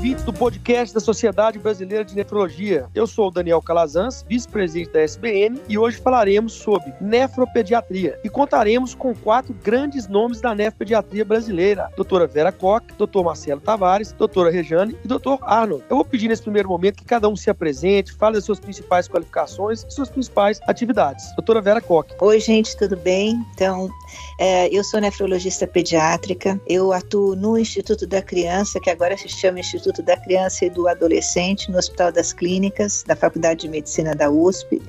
Ouvintes do podcast da Sociedade Brasileira de Nefrologia. Eu sou o Daniel Calazans, vice-presidente da SBN, e hoje falaremos sobre nefropediatria e contaremos com quatro grandes nomes da nefropediatria brasileira: doutora Vera Koch, doutor Marcelo Tavares, doutora Rejane e doutor Arnold. Eu vou pedir nesse primeiro momento que cada um se apresente, fale das suas principais qualificações e suas principais atividades. Doutora Vera Koch. Oi, gente, tudo bem? Então, eu sou nefrologista pediátrica, eu atuo no Instituto da Criança, que agora se chama Instituto da Criança e do Adolescente, no Hospital das Clínicas, da Faculdade de Medicina da USP.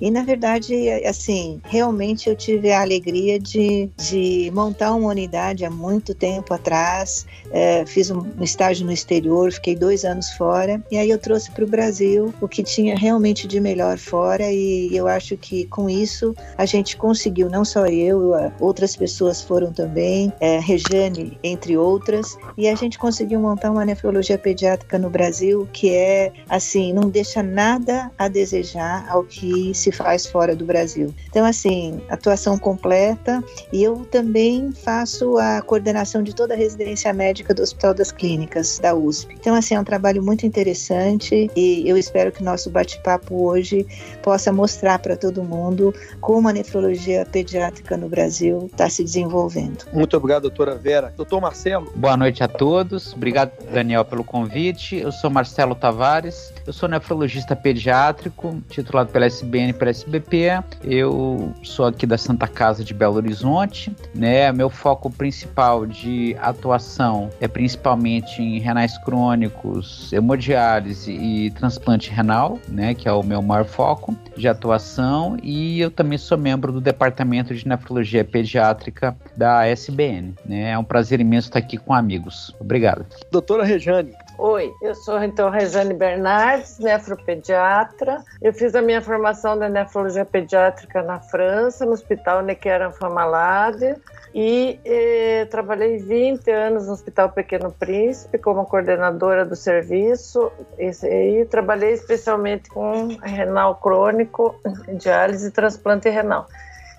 E, na verdade, assim, realmente eu tive a alegria de, de montar uma unidade há muito tempo atrás. É, fiz um estágio no exterior, fiquei dois anos fora, e aí eu trouxe para o Brasil o que tinha realmente de melhor fora, e eu acho que com isso a gente conseguiu, não só eu, outras pessoas foram também, é, Rejane, entre outras, e a gente conseguiu montar uma nefrologia pediátrica no Brasil que é, assim, não deixa nada a desejar ao que se se faz fora do Brasil. Então, assim, atuação completa e eu também faço a coordenação de toda a residência médica do Hospital das Clínicas da USP. Então, assim, é um trabalho muito interessante e eu espero que nosso bate-papo hoje possa mostrar para todo mundo como a nefrologia pediátrica no Brasil está se desenvolvendo. Muito obrigado, doutora Vera. Doutor Marcelo. Boa noite a todos. Obrigado, Daniel, pelo convite. Eu sou Marcelo Tavares. Eu sou nefrologista pediátrico, titulado pela SBN para SBP. Eu sou aqui da Santa Casa de Belo Horizonte, né? Meu foco principal de atuação é principalmente em renais crônicos, hemodiálise e transplante renal, né, que é o meu maior foco de atuação, e eu também sou membro do departamento de nefrologia pediátrica da SBN, né? É um prazer imenso estar aqui com amigos. Obrigado. Doutora Rejane, Oi, eu sou então Rejane Bernardes, nefropediatra. Eu fiz a minha formação da nefrologia pediátrica na França, no Hospital Necker Famalade, e eh, trabalhei 20 anos no Hospital Pequeno Príncipe como coordenadora do serviço e, e trabalhei especialmente com renal crônico, diálise e transplante renal.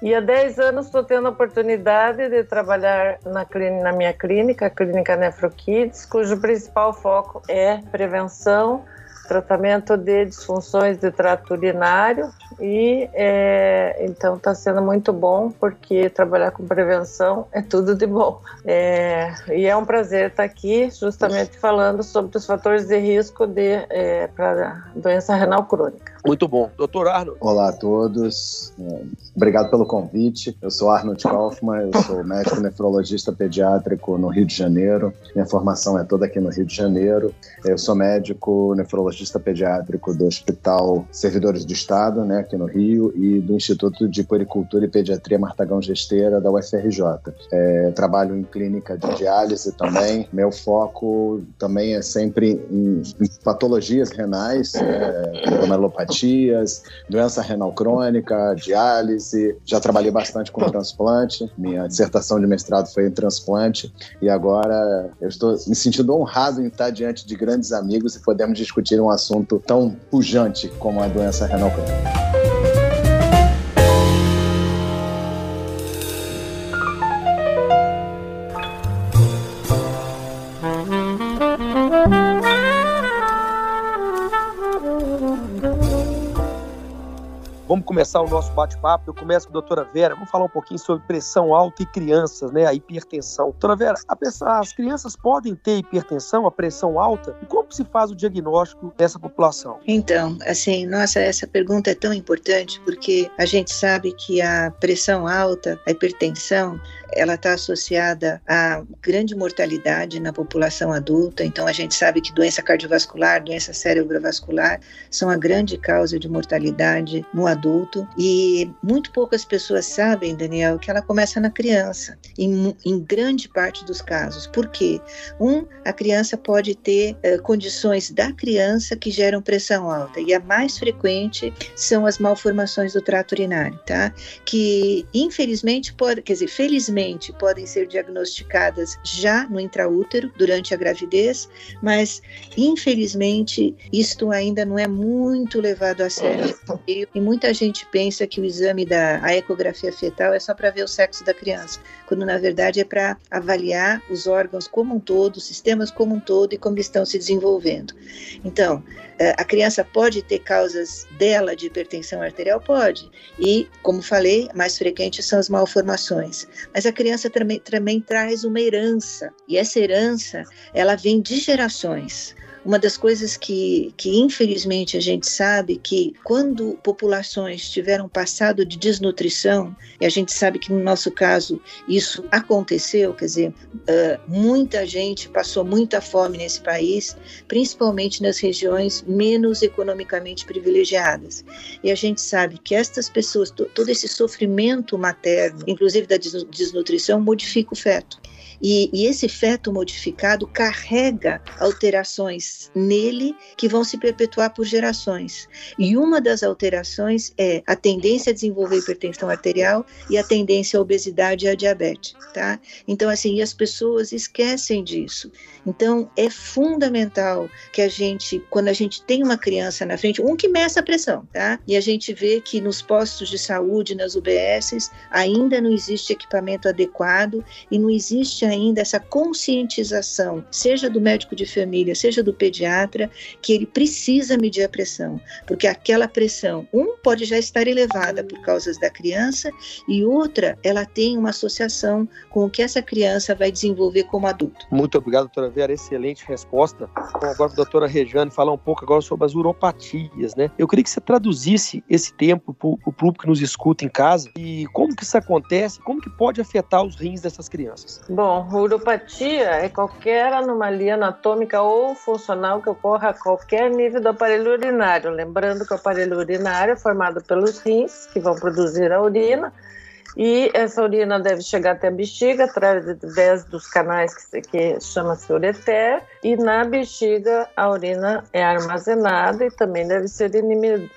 E há 10 anos estou tendo a oportunidade de trabalhar na, clínica, na minha clínica, a Clínica Nefrokids, cujo principal foco é prevenção, tratamento de disfunções de trato urinário e é, então está sendo muito bom porque trabalhar com prevenção é tudo de bom. É, e é um prazer estar aqui justamente falando sobre os fatores de risco de, é, para doença renal crônica. Muito bom. Doutor Arnold. Olá a todos. É, obrigado pelo convite. Eu sou Arnold Kaufmann, eu sou médico nefrologista pediátrico no Rio de Janeiro. Minha formação é toda aqui no Rio de Janeiro. Eu sou médico nefrologista pediátrico do Hospital Servidores do Estado, né, aqui no Rio, e do Instituto de Puericultura e Pediatria Martagão Gesteira da UFRJ. É, trabalho em clínica de diálise também. Meu foco também é sempre em, em patologias renais, é, glomerulopatias, doença renal crônica, diálise. Já trabalhei bastante com transplante. Minha dissertação de mestrado foi em transplante e agora eu estou me sentindo honrado em estar diante de grandes amigos e podemos discutir um assunto tão pujante como a doença renal crônica. Vamos começar o nosso bate-papo. Eu começo com a doutora Vera. Vamos falar um pouquinho sobre pressão alta e crianças, né? A hipertensão. Doutora Vera, as crianças podem ter hipertensão, a pressão alta? E como se faz o diagnóstico dessa população? Então, assim, nossa, essa pergunta é tão importante porque a gente sabe que a pressão alta, a hipertensão, ela está associada a grande mortalidade na população adulta. Então, a gente sabe que doença cardiovascular, doença cerebrovascular são a grande causa de mortalidade no adulto e muito poucas pessoas sabem, Daniel, que ela começa na criança, em, em grande parte dos casos. Por quê? Um, a criança pode ter uh, condições da criança que geram pressão alta e a mais frequente são as malformações do trato urinário, tá? Que infelizmente pode, quer dizer, felizmente podem ser diagnosticadas já no intraútero durante a gravidez, mas infelizmente isto ainda não é muito levado a sério e muita gente pensa que o exame da ecografia fetal é só para ver o sexo da criança, quando na verdade é para avaliar os órgãos como um todo, os sistemas como um todo e como estão se desenvolvendo. Então, é, a criança pode ter causas dela de hipertensão arterial? Pode. E, como falei, mais frequentes são as malformações. Mas a criança também, também traz uma herança. E essa herança, ela vem de gerações. Uma das coisas que, que infelizmente a gente sabe que quando populações tiveram passado de desnutrição, e a gente sabe que no nosso caso isso aconteceu, quer dizer, uh, muita gente passou muita fome nesse país, principalmente nas regiões menos economicamente privilegiadas. E a gente sabe que estas pessoas, todo esse sofrimento materno, inclusive da desnutrição, modifica o feto. E, e, esse feto modificado carrega alterações nele que vão se perpetuar por gerações. E uma das alterações é a tendência a desenvolver hipertensão arterial e a tendência à obesidade e à diabetes, tá? Então, assim, as pessoas esquecem disso. Então, é fundamental que a gente, quando a gente tem uma criança na frente, um que meça a pressão, tá? E a gente vê que nos postos de saúde, nas UBSs, ainda não existe equipamento adequado e não existe ainda essa conscientização, seja do médico de família, seja do pediatra, que ele precisa medir a pressão, porque aquela pressão, um, pode já estar elevada por causas da criança, e outra, ela tem uma associação com o que essa criança vai desenvolver como adulto. Muito obrigado, doutora Vera, excelente resposta. Bom, agora a doutora Rejane falar um pouco agora sobre as uropatias, né? Eu queria que você traduzisse esse tempo para o público que nos escuta em casa e como que isso acontece, como que pode afetar os rins dessas crianças. Bom, uropatia é qualquer anomalia anatômica ou funcional que ocorra a qualquer nível do aparelho urinário. Lembrando que o aparelho urinário é formado pelos rins, que vão produzir a urina, e essa urina deve chegar até a bexiga através dos canais que, que chama-se ureter. E na bexiga a urina é armazenada e também deve ser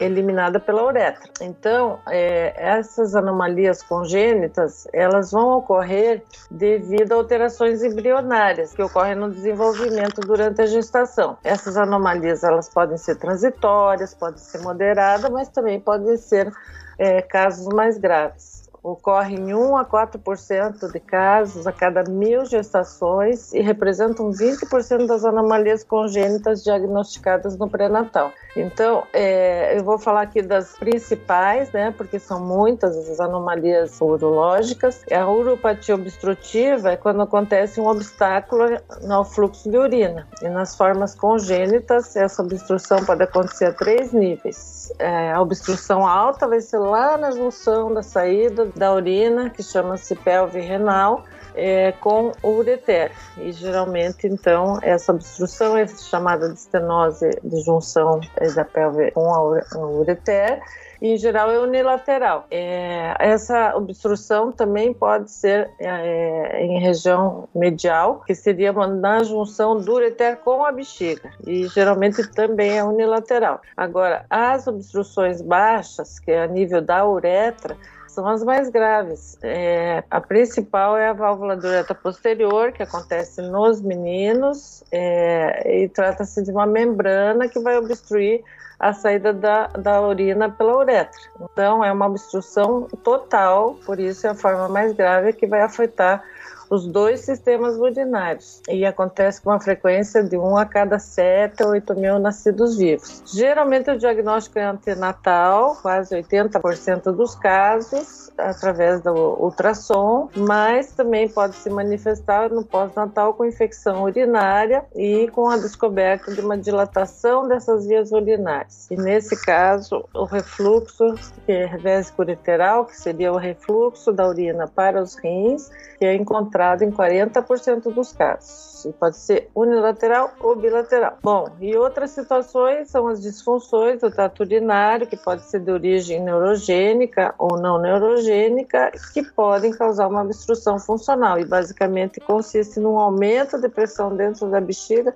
eliminada pela uretra. Então, é, essas anomalias congênitas elas vão ocorrer devido a alterações embrionárias que ocorrem no desenvolvimento durante a gestação. Essas anomalias elas podem ser transitórias, podem ser moderadas, mas também podem ser é, casos mais graves ocorre em 1 a 4% de casos a cada mil gestações e representam 20% das anomalias congênitas diagnosticadas no pré-natal. Então, é, eu vou falar aqui das principais, né, porque são muitas as anomalias urológicas. A uropatia obstrutiva é quando acontece um obstáculo no fluxo de urina. E nas formas congênitas, essa obstrução pode acontecer a três níveis. É, a obstrução alta vai ser lá na junção da saída da urina, que chama-se pelve renal, é, com o ureter. E geralmente, então, essa obstrução é chamada de estenose de junção é, da pelve com o ureter e em geral é unilateral. É, essa obstrução também pode ser é, em região medial, que seria na junção do ureter com a bexiga, e geralmente também é unilateral. Agora, as obstruções baixas, que é a nível da uretra, são as mais graves. É, a principal é a válvula do uretra posterior, que acontece nos meninos, é, e trata-se de uma membrana que vai obstruir a saída da, da urina pela uretra. Então, é uma obstrução total, por isso é a forma mais grave que vai afetar os dois sistemas urinários e acontece com uma frequência de 1 a cada 7 a 8 mil nascidos vivos. Geralmente o diagnóstico é antenatal, quase 80% dos casos, através do ultrassom, mas também pode se manifestar no pós-natal com infecção urinária e com a descoberta de uma dilatação dessas vias urinárias. E nesse caso, o refluxo que é vésico ureteral, que seria o refluxo da urina para os rins, que é encontrado comparado em 40% dos casos e pode ser unilateral ou bilateral. Bom, e outras situações são as disfunções do trato urinário, que pode ser de origem neurogênica ou não neurogênica, que podem causar uma obstrução funcional e basicamente consiste num aumento de pressão dentro da bexiga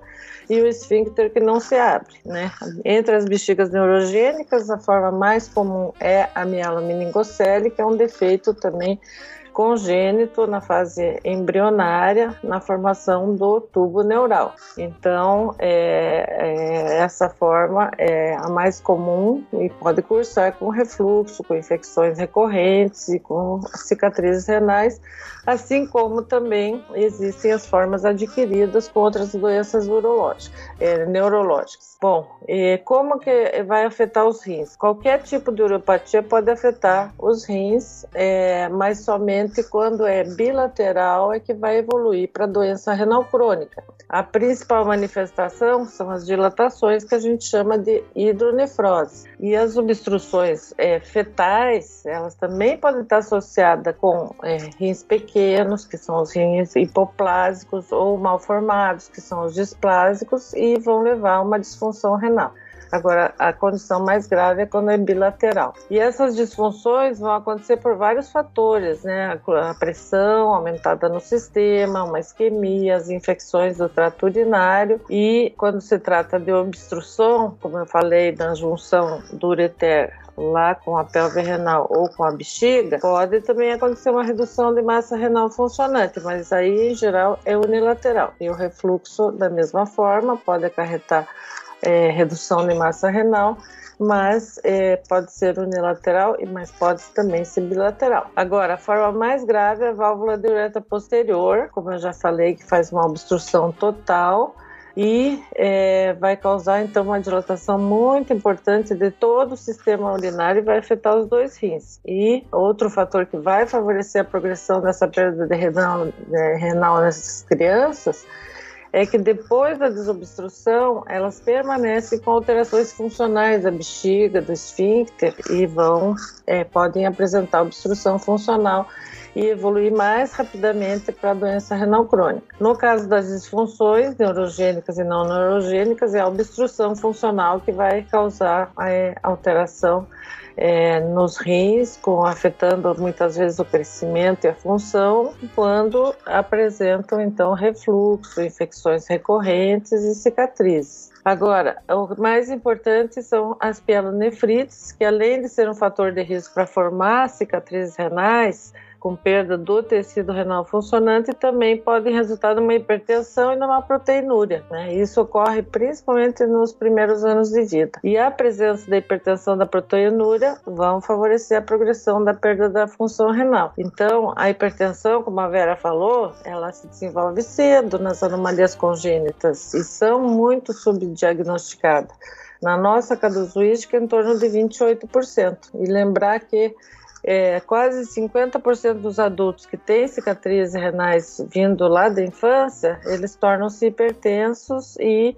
e o esfíncter que não se abre, né? Entre as bexigas neurogênicas, a forma mais comum é a mielomeningocele, que é um defeito também congênito na fase embrionária, na formação do tubo neural. Então, é, é, essa forma é a mais comum e pode cursar com refluxo, com infecções recorrentes e com cicatrizes renais, assim como também existem as formas adquiridas com outras doenças urológicas, é, neurológicas. Bom, como que vai afetar os rins? Qualquer tipo de uropatia pode afetar os rins, é, mas somente quando é bilateral é que vai evoluir para doença renal crônica. A principal manifestação são as dilatações que a gente chama de hidronefrose. E as obstruções é, fetais, elas também podem estar associadas com é, rins pequenos, que são os rins hipoplásicos, ou mal formados, que são os displásicos, e vão levar a uma disfunção renal. Agora, a condição mais grave é quando é bilateral. E essas disfunções vão acontecer por vários fatores, né? A pressão aumentada no sistema, uma isquemia, as infecções do trato urinário e quando se trata de obstrução, como eu falei, da junção do ureter lá com a pelve renal ou com a bexiga, pode também acontecer uma redução de massa renal funcionante, mas aí em geral é unilateral. E o refluxo, da mesma forma, pode acarretar é, redução de massa renal, mas é, pode ser unilateral, mas pode também ser bilateral. Agora, a forma mais grave é a válvula de uretra posterior, como eu já falei, que faz uma obstrução total e é, vai causar então uma dilatação muito importante de todo o sistema urinário e vai afetar os dois rins. E outro fator que vai favorecer a progressão dessa perda de renal, de renal nessas crianças é que depois da desobstrução, elas permanecem com alterações funcionais da bexiga, do esfíncter e vão, é, podem apresentar obstrução funcional e evoluir mais rapidamente para a doença renal crônica. No caso das disfunções neurogênicas e não neurogênicas, é a obstrução funcional que vai causar a é, alteração é, nos rins, com, afetando muitas vezes o crescimento e a função, quando apresentam então refluxo, infecções recorrentes e cicatrizes. Agora, o mais importante são as pielonefrites, que além de ser um fator de risco para formar cicatrizes renais, com perda do tecido renal funcionante também podem resultar numa hipertensão e numa proteinúria. Né? Isso ocorre principalmente nos primeiros anos de vida. E a presença da hipertensão da proteinúria vão favorecer a progressão da perda da função renal. Então, a hipertensão, como a Vera falou, ela se desenvolve cedo nas anomalias congênitas e são muito subdiagnosticadas. Na nossa casuística, em torno de 28%. E lembrar que é, quase 50% dos adultos que têm cicatrizes renais vindo lá da infância, eles tornam-se hipertensos e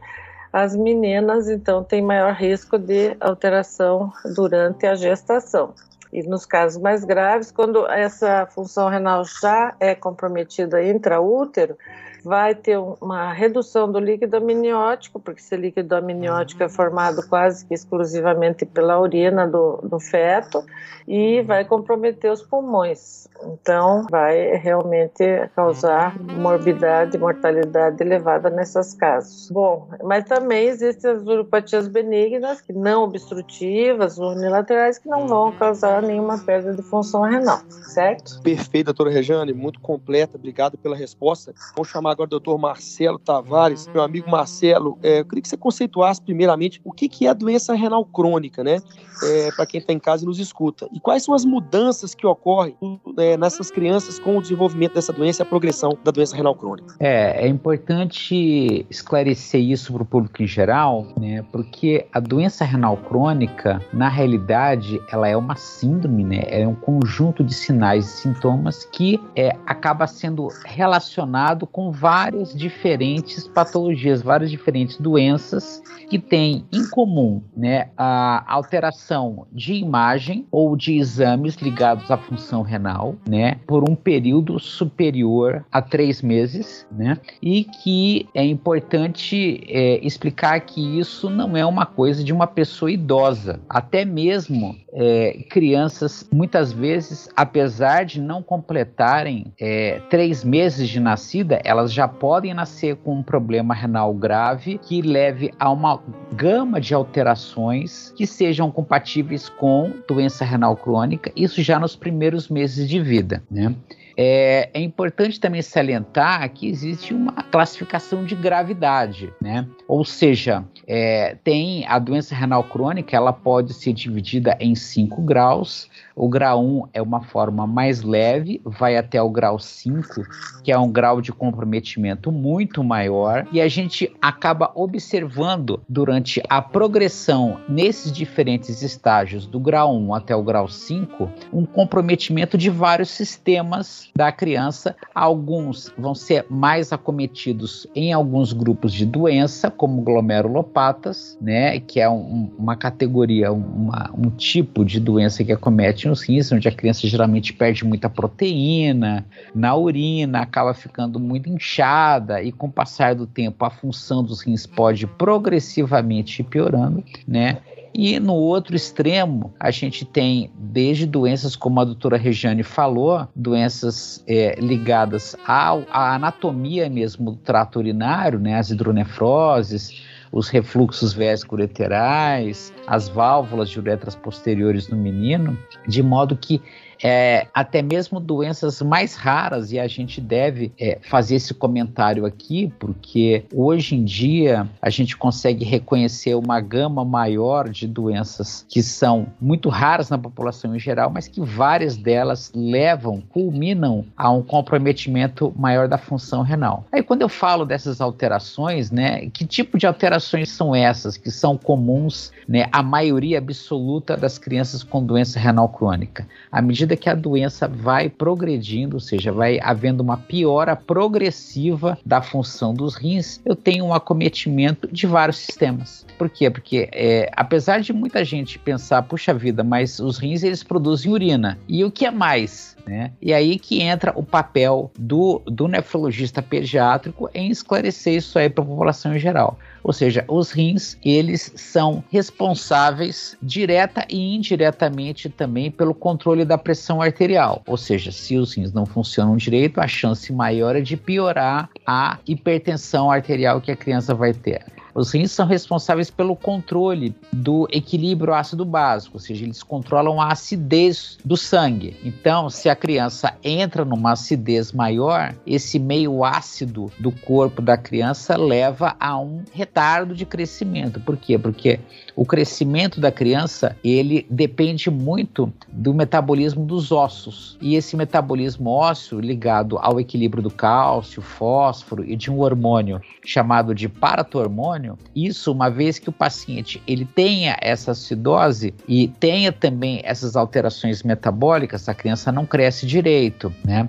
as meninas, então, têm maior risco de alteração durante a gestação. E nos casos mais graves, quando essa função renal já é comprometida intraútero, vai ter uma redução do líquido amniótico, porque esse líquido amniótico é formado quase que exclusivamente pela urina do, do feto e vai comprometer os pulmões. Então, vai realmente causar morbidade e mortalidade elevada nesses casos. Bom, mas também existem as uropatias benignas, que não obstrutivas, unilaterais, que não vão causar nenhuma perda de função renal, certo? Perfeito, doutora Rejane, muito completa, obrigado pela resposta. Vamos chamar agora o doutor Marcelo Tavares, meu amigo Marcelo. É, eu queria que você conceituasse primeiramente o que, que é a doença renal crônica, né? É, Para quem está em casa e nos escuta. E quais são as mudanças que ocorrem é, nessas crianças com o desenvolvimento dessa doença e a progressão da doença renal crônica. É, é importante esclarecer isso para o público em geral, né? Porque a doença renal crônica, na realidade, ela é uma síndrome, né? É um conjunto de sinais e sintomas que é, acaba sendo relacionado com várias diferentes patologias, várias diferentes doenças que têm em comum né, a alteração de imagem ou de exames ligados à função renal, né, por um período superior a três meses, né, e que é importante é, explicar que isso não é uma coisa de uma pessoa idosa, até mesmo é, crianças muitas vezes, apesar de não completarem é, três meses de nascida, elas já podem nascer com um problema renal grave que leve a uma gama de alterações que sejam compatíveis com doença renal crônica, isso já nos primeiros meses de vida, né? É, é, importante também salientar que existe uma classificação de gravidade, né? Ou seja, é, tem a doença renal crônica, ela pode ser dividida em cinco graus. O grau 1 é uma forma mais leve, vai até o grau 5, que é um grau de comprometimento muito maior, e a gente acaba observando durante a progressão nesses diferentes estágios, do grau 1 até o grau 5, um comprometimento de vários sistemas da criança. Alguns vão ser mais acometidos em alguns grupos de doença, como glomerulopatas, né, que é um, uma categoria, uma, um tipo de doença que acomete nos rins, onde a criança geralmente perde muita proteína na urina, acaba ficando muito inchada e com o passar do tempo a função dos rins pode progressivamente ir piorando, né? E no outro extremo, a gente tem desde doenças, como a doutora Regiane falou, doenças é, ligadas ao, à anatomia mesmo do trato urinário, né, as hidronefroses, os refluxos vésico-ureterais, as válvulas de uretras posteriores no menino, de modo que é, até mesmo doenças mais raras, e a gente deve é, fazer esse comentário aqui, porque hoje em dia a gente consegue reconhecer uma gama maior de doenças que são muito raras na população em geral, mas que várias delas levam, culminam a um comprometimento maior da função renal. Aí quando eu falo dessas alterações, né, que tipo de alterações são essas que são comuns, né, à maioria absoluta das crianças com doença renal crônica? À medida medida que a doença vai progredindo, ou seja, vai havendo uma piora progressiva da função dos rins, eu tenho um acometimento de vários sistemas. Por quê? Porque é, apesar de muita gente pensar, puxa vida, mas os rins eles produzem urina. E o que é mais? Né? E aí que entra o papel do, do nefrologista pediátrico em esclarecer isso aí para a população em geral. Ou seja, os rins, eles são responsáveis direta e indiretamente também pelo controle da pressão arterial. Ou seja, se os rins não funcionam direito, a chance maior é de piorar a hipertensão arterial que a criança vai ter. Os rins são responsáveis pelo controle do equilíbrio ácido básico, ou seja, eles controlam a acidez do sangue. Então, se a criança entra numa acidez maior, esse meio ácido do corpo da criança leva a um retardo de crescimento. Por quê? Porque o crescimento da criança, ele depende muito do metabolismo dos ossos. E esse metabolismo ósseo ligado ao equilíbrio do cálcio, fósforo e de um hormônio chamado de paratormônio, isso uma vez que o paciente ele tenha essa acidose e tenha também essas alterações metabólicas, a criança não cresce direito, né?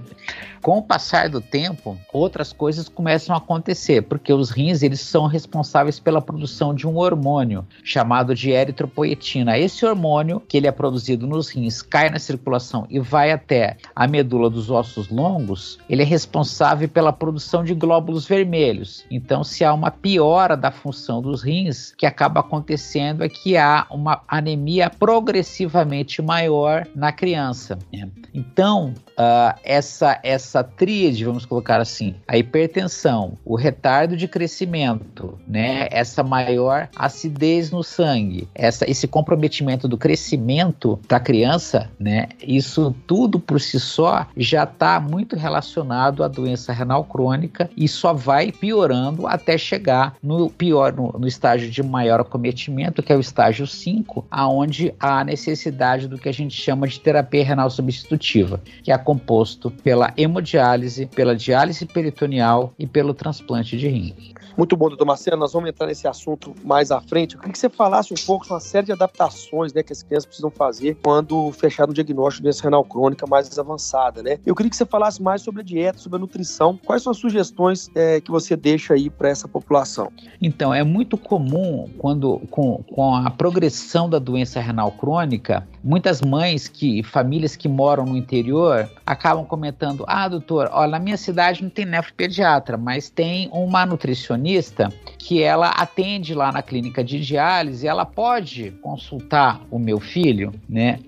Com o passar do tempo, outras coisas começam a acontecer, porque os rins eles são responsáveis pela produção de um hormônio chamado de eritropoetina. Esse hormônio, que ele é produzido nos rins, cai na circulação e vai até a medula dos ossos longos, ele é responsável pela produção de glóbulos vermelhos. Então, se há uma piora da função dos rins, que acaba acontecendo é que há uma anemia progressivamente maior na criança. Então, uh, essa essa tríade, vamos colocar assim, a hipertensão, o retardo de crescimento, né, essa maior acidez no sangue, essa, esse comprometimento do crescimento da criança, né, isso tudo por si só já está muito relacionado à doença renal crônica e só vai piorando até chegar no pior no, no, estágio de maior acometimento, que é o estágio 5, aonde há necessidade do que a gente chama de terapia renal substitutiva, que é composto pela hemodiálise, pela diálise peritoneal e pelo transplante de rim. Muito bom, doutor Marcelo. Nós vamos entrar nesse assunto mais à frente. Queria que você falasse um pouco sobre uma série de adaptações né, que as crianças precisam fazer quando fechar um diagnóstico de doença renal crônica mais avançada. Né? Eu queria que você falasse mais sobre a dieta, sobre a nutrição. Quais são as sugestões é, que você deixa aí para essa população? Então, é muito comum quando com, com a progressão da doença renal crônica, muitas mães que famílias que moram no interior acabam comentando: "Ah, doutor, olha, na minha cidade não tem nefropediatra, mas tem uma nutricionista que ela atende lá na clínica de diálise, ela pode consultar o meu filho, né?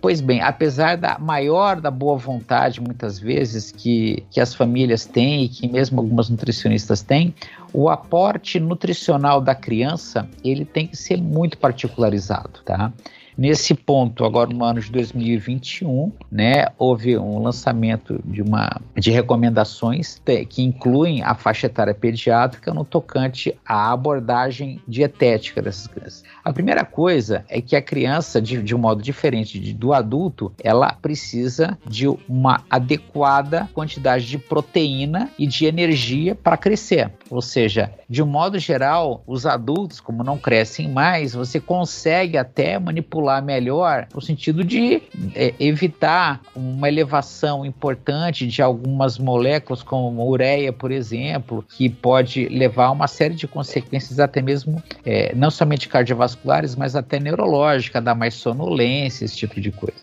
Pois bem, apesar da maior da boa vontade, muitas vezes, que, que as famílias têm e que mesmo algumas nutricionistas têm, o aporte nutricional da criança, ele tem que ser muito particularizado, tá? Nesse ponto, agora no ano de 2021, né, houve um lançamento de uma de recomendações que incluem a faixa etária pediátrica no tocante à abordagem dietética dessas crianças. A primeira coisa é que a criança, de, de um modo diferente de, do adulto, ela precisa de uma adequada quantidade de proteína e de energia para crescer. Ou seja, de um modo geral, os adultos, como não crescem mais, você consegue até manipular controlar melhor, no sentido de é, evitar uma elevação importante de algumas moléculas, como ureia, por exemplo, que pode levar a uma série de consequências, até mesmo é, não somente cardiovasculares, mas até neurológica, dar mais sonolência, esse tipo de coisa.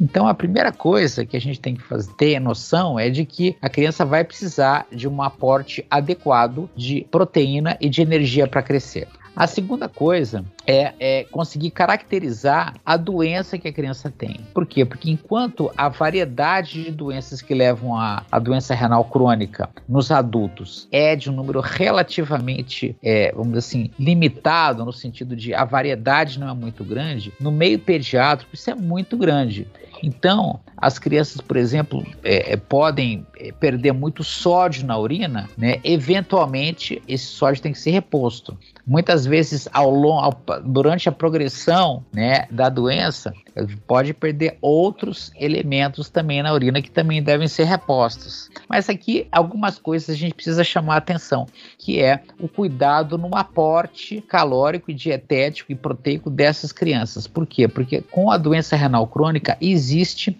Então, a primeira coisa que a gente tem que fazer, ter noção é de que a criança vai precisar de um aporte adequado de proteína e de energia para crescer. A segunda coisa é, é, conseguir caracterizar a doença que a criança tem. Por quê? Porque enquanto a variedade de doenças que levam à, à doença renal crônica nos adultos é de um número relativamente, é, vamos dizer assim, limitado, no sentido de a variedade não é muito grande, no meio pediátrico isso é muito grande. Então, as crianças, por exemplo, é, é, podem é, perder muito sódio na urina, né? Eventualmente, esse sódio tem que ser reposto. Muitas vezes, ao longo, durante a progressão né, da doença, pode perder outros elementos também na urina que também devem ser repostos. Mas aqui, algumas coisas a gente precisa chamar a atenção, que é o cuidado no aporte calórico dietético e proteico dessas crianças. Por quê? Porque com a doença renal crônica existe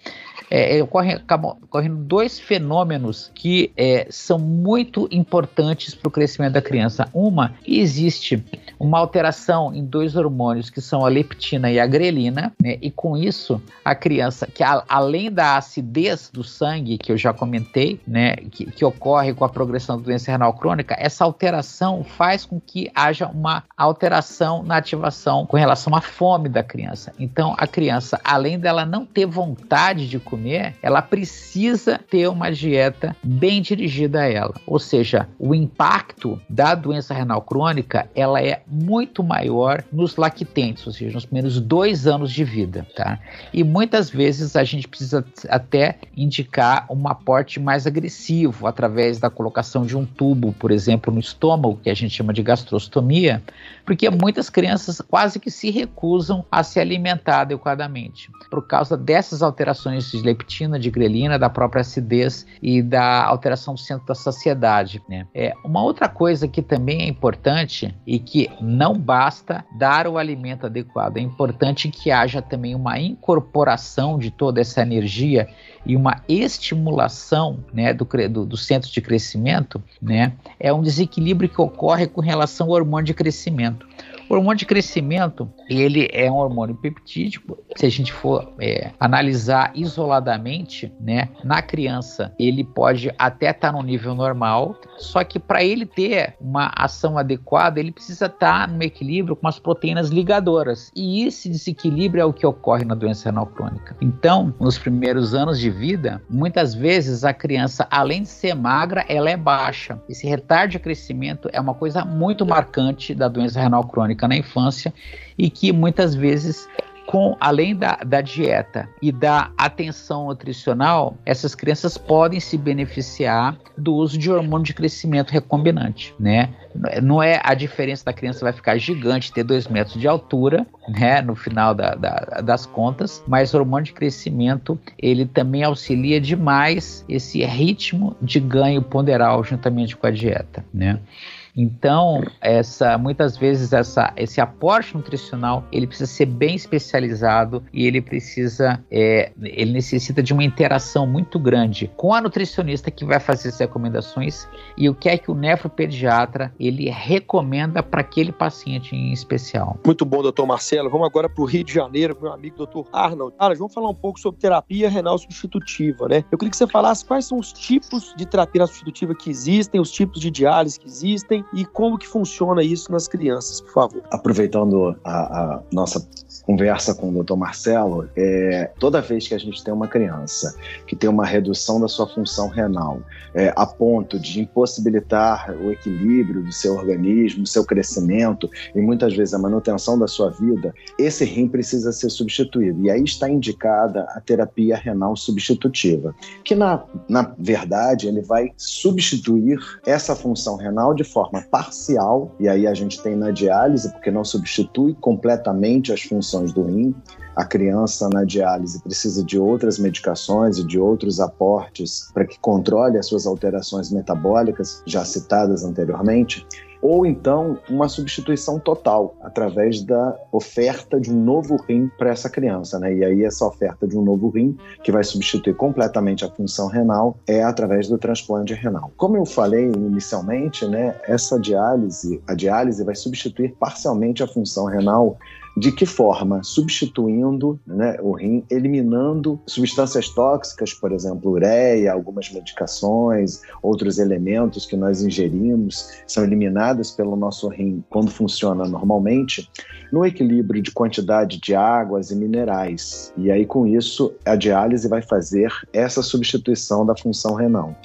é, é, ocorrem, acabam ocorrendo dois fenômenos que é, são muito importantes para o crescimento da criança. Uma, existe uma alteração em dois hormônios que são a leptina e a grelina, né, e com isso a criança, que a, além da acidez do sangue que eu já comentei, né, que, que ocorre com a progressão da doença renal crônica, essa alteração faz com que haja uma alteração na ativação com relação à fome da criança. Então a criança, além dela não ter vontade de comer, comer, ela precisa ter uma dieta bem dirigida a ela. Ou seja, o impacto da doença renal crônica ela é muito maior nos lactentes, ou seja, nos primeiros dois anos de vida, tá? E muitas vezes a gente precisa até indicar um aporte mais agressivo através da colocação de um tubo, por exemplo, no estômago, que a gente chama de gastrostomia, porque muitas crianças quase que se recusam a se alimentar adequadamente por causa dessas alterações de leptina, de grelina, da própria acidez e da alteração do centro da saciedade. Né? É, uma outra coisa que também é importante e que não basta dar o alimento adequado, é importante que haja também uma incorporação de toda essa energia e uma estimulação né, do, do, do centro de crescimento, né, é um desequilíbrio que ocorre com relação ao hormônio de crescimento. Hormônio de crescimento, ele é um hormônio peptídico. Se a gente for é, analisar isoladamente, né, na criança, ele pode até estar tá no nível normal, só que para ele ter uma ação adequada, ele precisa estar tá no equilíbrio com as proteínas ligadoras. E esse desequilíbrio é o que ocorre na doença renal crônica. Então, nos primeiros anos de vida, muitas vezes a criança, além de ser magra, ela é baixa. Esse retardo de crescimento é uma coisa muito marcante da doença renal crônica na infância e que muitas vezes com além da, da dieta e da atenção nutricional, essas crianças podem se beneficiar do uso de hormônio de crescimento recombinante, né? Não é a diferença da criança vai ficar gigante, ter dois metros de altura, né? No final da, da, das contas, mas o hormônio de crescimento ele também auxilia demais esse ritmo de ganho ponderal juntamente com a dieta, né? Então, essa, muitas vezes essa, esse aporte nutricional ele precisa ser bem especializado e ele precisa, é, ele necessita de uma interação muito grande com a nutricionista que vai fazer as recomendações e o que é que o nefropediatra ele recomenda para aquele paciente em especial. Muito bom, doutor Marcelo. Vamos agora para o Rio de Janeiro, meu amigo doutor Arnold. Cara, vamos falar um pouco sobre terapia renal substitutiva, né? Eu queria que você falasse quais são os tipos de terapia substitutiva que existem, os tipos de diálise que existem e como que funciona isso nas crianças, por favor. Aproveitando a, a nossa conversa com o doutor Marcelo, é, toda vez que a gente tem uma criança que tem uma redução da sua função renal é, a ponto de impossibilitar o equilíbrio do seu organismo, seu crescimento e muitas vezes a manutenção da sua vida, esse rim precisa ser substituído. E aí está indicada a terapia renal substitutiva, que na, na verdade ele vai substituir essa função renal de forma parcial, e aí a gente tem na diálise, porque não substitui completamente as funções do rim. A criança na diálise precisa de outras medicações e de outros aportes para que controle as suas alterações metabólicas, já citadas anteriormente ou então uma substituição total através da oferta de um novo rim para essa criança, né? E aí essa oferta de um novo rim que vai substituir completamente a função renal é através do transplante renal. Como eu falei inicialmente, né, essa diálise, a diálise vai substituir parcialmente a função renal de que forma? Substituindo né, o rim, eliminando substâncias tóxicas, por exemplo, ureia, algumas medicações, outros elementos que nós ingerimos são eliminados pelo nosso rim quando funciona normalmente, no equilíbrio de quantidade de águas e minerais. E aí, com isso, a diálise vai fazer essa substituição da função renal.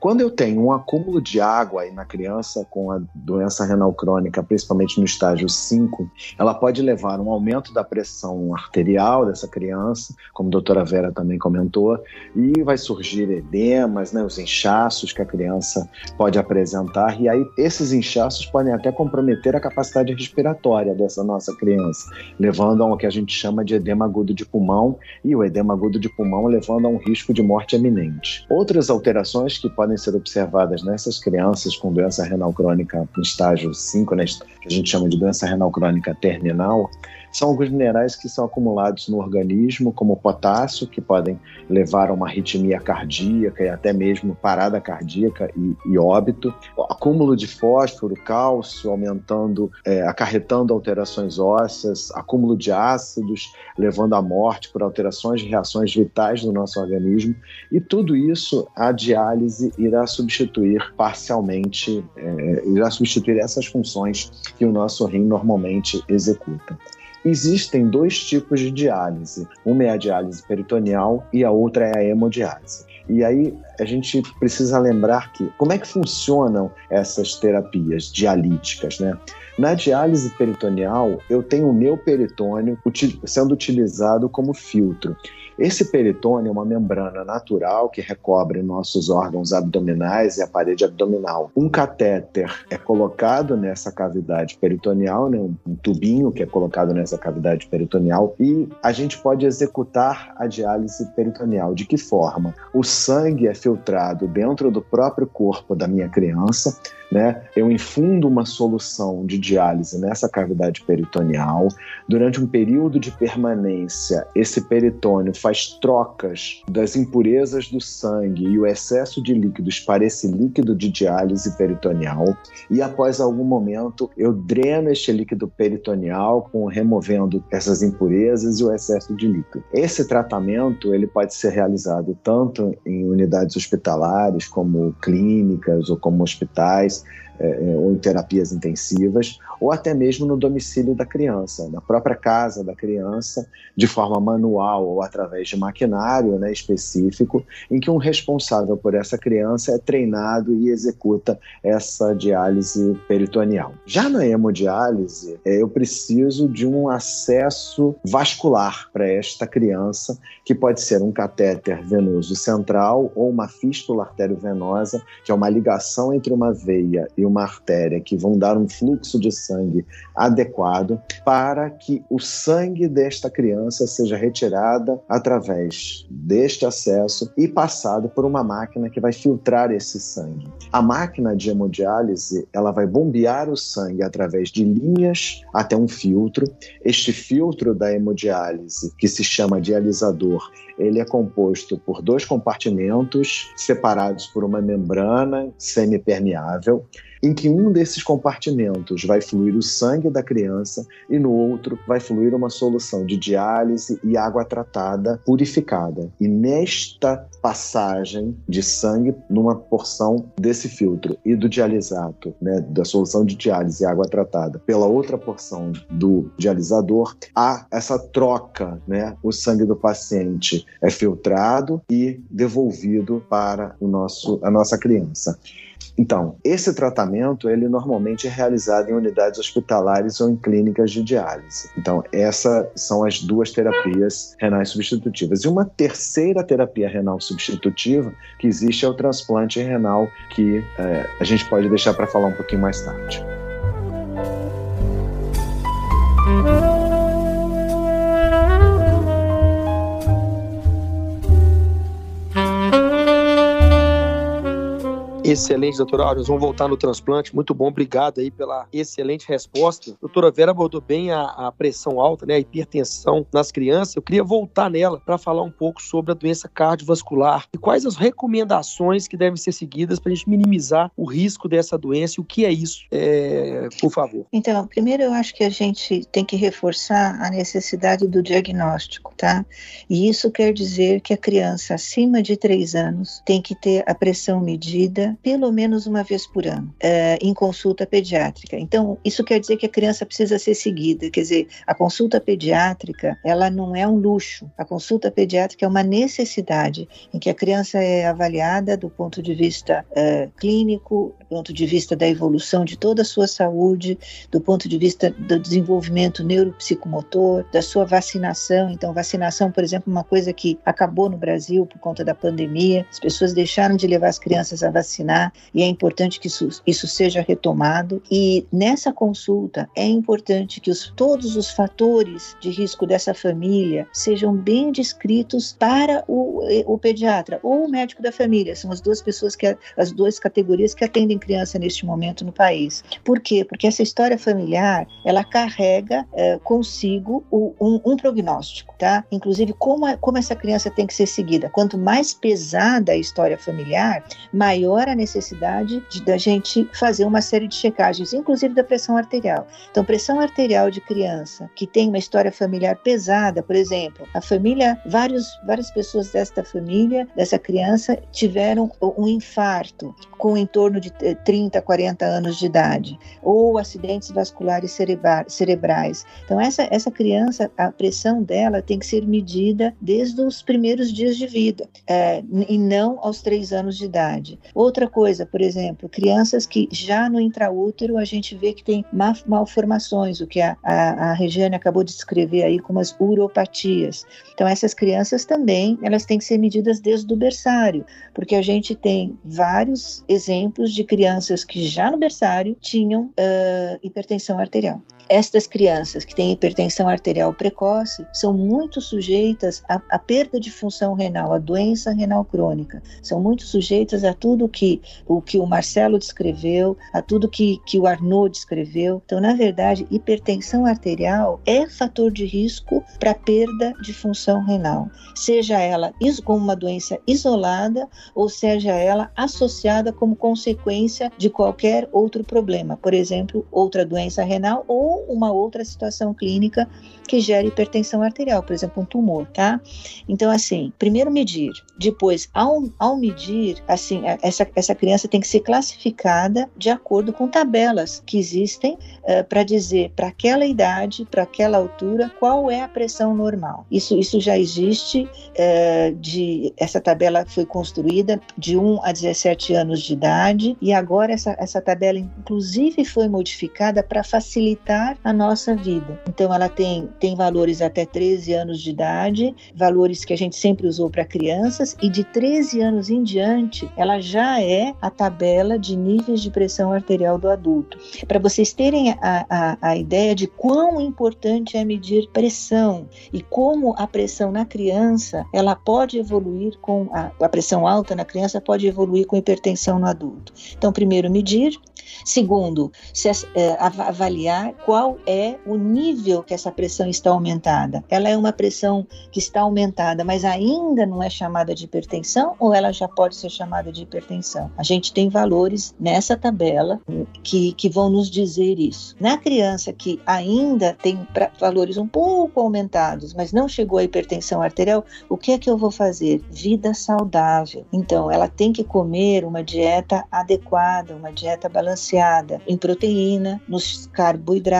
Quando eu tenho um acúmulo de água aí na criança com a doença renal crônica, principalmente no estágio 5, ela pode levar a um aumento da pressão arterial dessa criança, como a doutora Vera também comentou, e vai surgir edemas, né, os inchaços que a criança pode apresentar, e aí esses inchaços podem até comprometer a capacidade respiratória dessa nossa criança, levando ao que a gente chama de edema agudo de pulmão, e o edema agudo de pulmão levando a um risco de morte eminente. Outras alterações que podem podem ser observadas nessas crianças com doença renal crônica em estágio 5, né, que a gente chama de doença renal crônica terminal, são alguns minerais que são acumulados no organismo, como o potássio, que podem levar a uma arritmia cardíaca e até mesmo parada cardíaca e, e óbito. O acúmulo de fósforo, cálcio, aumentando, é, acarretando alterações ósseas, acúmulo de ácidos, levando à morte por alterações de reações vitais do nosso organismo. E tudo isso a diálise irá substituir parcialmente, é, irá substituir essas funções que o nosso rim normalmente executa. Existem dois tipos de diálise. Uma é a diálise peritoneal e a outra é a hemodiálise. E aí a gente precisa lembrar que como é que funcionam essas terapias dialíticas, né? Na diálise peritoneal, eu tenho o meu peritônio sendo utilizado como filtro. Esse peritônio é uma membrana natural que recobre nossos órgãos abdominais e a parede abdominal. Um catéter é colocado nessa cavidade peritoneal, né, um tubinho que é colocado nessa cavidade peritoneal, e a gente pode executar a diálise peritoneal. De que forma? O sangue é filtrado dentro do próprio corpo da minha criança, né? Eu infundo uma solução de diálise nessa cavidade peritoneal. Durante um período de permanência, esse peritônio faz trocas das impurezas do sangue e o excesso de líquidos para esse líquido de diálise peritoneal. E após algum momento, eu dreno este líquido peritoneal com removendo essas impurezas e o excesso de líquido. Esse tratamento ele pode ser realizado tanto em unidades hospitalares como clínicas ou como hospitais é, é, ou em terapias intensivas, ou até mesmo no domicílio da criança, na própria casa da criança, de forma manual ou através de maquinário né, específico, em que um responsável por essa criança é treinado e executa essa diálise peritoneal. Já na hemodiálise, é, eu preciso de um acesso vascular para esta criança, que pode ser um catéter venoso central ou uma fístula arteriovenosa, que é uma ligação entre uma veia e uma artéria que vão dar um fluxo de sangue adequado para que o sangue desta criança seja retirado através deste acesso e passado por uma máquina que vai filtrar esse sangue. A máquina de hemodiálise, ela vai bombear o sangue através de linhas até um filtro. Este filtro da hemodiálise, que se chama dialisador, ele é composto por dois compartimentos separados por uma membrana semipermeável em que um desses compartimentos vai fluir o sangue da criança e no outro vai fluir uma solução de diálise e água tratada purificada. E nesta passagem de sangue numa porção desse filtro e do dialisato, né, da solução de diálise e água tratada, pela outra porção do dialisador, há essa troca, né? O sangue do paciente é filtrado e devolvido para o nosso, a nossa criança. Então, esse tratamento, ele normalmente é realizado em unidades hospitalares ou em clínicas de diálise. Então, essas são as duas terapias renais substitutivas. E uma terceira terapia renal substitutiva que existe é o transplante renal, que é, a gente pode deixar para falar um pouquinho mais tarde. Excelente, doutora Aura. Nós vamos voltar no transplante. Muito bom, obrigado aí pela excelente resposta. Doutora Vera abordou bem a, a pressão alta, né, a hipertensão nas crianças. Eu queria voltar nela para falar um pouco sobre a doença cardiovascular e quais as recomendações que devem ser seguidas para a gente minimizar o risco dessa doença e o que é isso, é, por favor. Então, primeiro eu acho que a gente tem que reforçar a necessidade do diagnóstico, tá? E isso quer dizer que a criança acima de 3 anos tem que ter a pressão medida pelo menos uma vez por ano, é, em consulta pediátrica. Então, isso quer dizer que a criança precisa ser seguida, quer dizer, a consulta pediátrica, ela não é um luxo, a consulta pediátrica é uma necessidade em que a criança é avaliada do ponto de vista é, clínico, do ponto de vista da evolução de toda a sua saúde, do ponto de vista do desenvolvimento neuropsicomotor, da sua vacinação. Então, vacinação, por exemplo, uma coisa que acabou no Brasil por conta da pandemia, as pessoas deixaram de levar as crianças a vacinar e é importante que isso, isso seja retomado. E nessa consulta é importante que os, todos os fatores de risco dessa família sejam bem descritos para o, o pediatra ou o médico da família. São as duas pessoas que as duas categorias que atendem criança neste momento no país. Por quê? Porque essa história familiar ela carrega é, consigo o, um, um, prognóstico, tá? Inclusive como, a, como essa criança tem que ser seguida. Quanto mais pesada a história familiar, maior a necessidade de da gente fazer uma série de checagens, inclusive da pressão arterial. Então, pressão arterial de criança que tem uma história familiar pesada, por exemplo, a família, vários, várias pessoas desta família, dessa criança, tiveram um infarto com em torno de 30, 40 anos de idade, ou acidentes vasculares cerebrais. Então, essa, essa criança, a pressão dela tem que ser medida desde os primeiros dias de vida, é, e não aos três anos de idade. Outra Coisa, por exemplo, crianças que já no intraútero a gente vê que tem malformações, o que a, a, a Regiane acabou de descrever aí como as uropatias. Então essas crianças também, elas têm que ser medidas desde o berçário, porque a gente tem vários exemplos de crianças que já no berçário tinham uh, hipertensão arterial. Estas crianças que têm hipertensão arterial precoce são muito sujeitas à, à perda de função renal, à doença renal crônica. São muito sujeitas a tudo que o que o Marcelo descreveu, a tudo que, que o Arnaud descreveu. Então, na verdade, hipertensão arterial é fator de risco para perda de função renal, seja ela como uma doença isolada ou seja ela associada como consequência de qualquer outro problema, por exemplo, outra doença renal ou uma outra situação clínica que gera hipertensão arterial, por exemplo, um tumor, tá? Então, assim, primeiro medir, depois, ao, ao medir, assim, essa, essa essa criança tem que ser classificada de acordo com tabelas que existem uh, para dizer para aquela idade, para aquela altura, qual é a pressão normal. Isso, isso já existe, uh, de, essa tabela foi construída de 1 a 17 anos de idade e agora essa, essa tabela, inclusive, foi modificada para facilitar a nossa vida. Então, ela tem, tem valores até 13 anos de idade, valores que a gente sempre usou para crianças, e de 13 anos em diante, ela já é a tabela de níveis de pressão arterial do adulto. Para vocês terem a, a, a ideia de quão importante é medir pressão e como a pressão na criança ela pode evoluir com a, a pressão alta na criança pode evoluir com hipertensão no adulto. Então, primeiro medir, Segundo, se, é, avaliar qual é o nível que essa pressão está aumentada. Ela é uma pressão que está aumentada, mas ainda não é chamada de hipertensão ou ela já pode ser chamada de hipertensão? A gente tem valores nessa tabela que, que vão nos dizer isso. Na criança que ainda tem pra, valores um pouco aumentados, mas não chegou à hipertensão arterial, o que é que eu vou fazer? Vida saudável. Então, ela tem que comer uma dieta adequada, uma dieta balanceada em proteína, nos carboidratos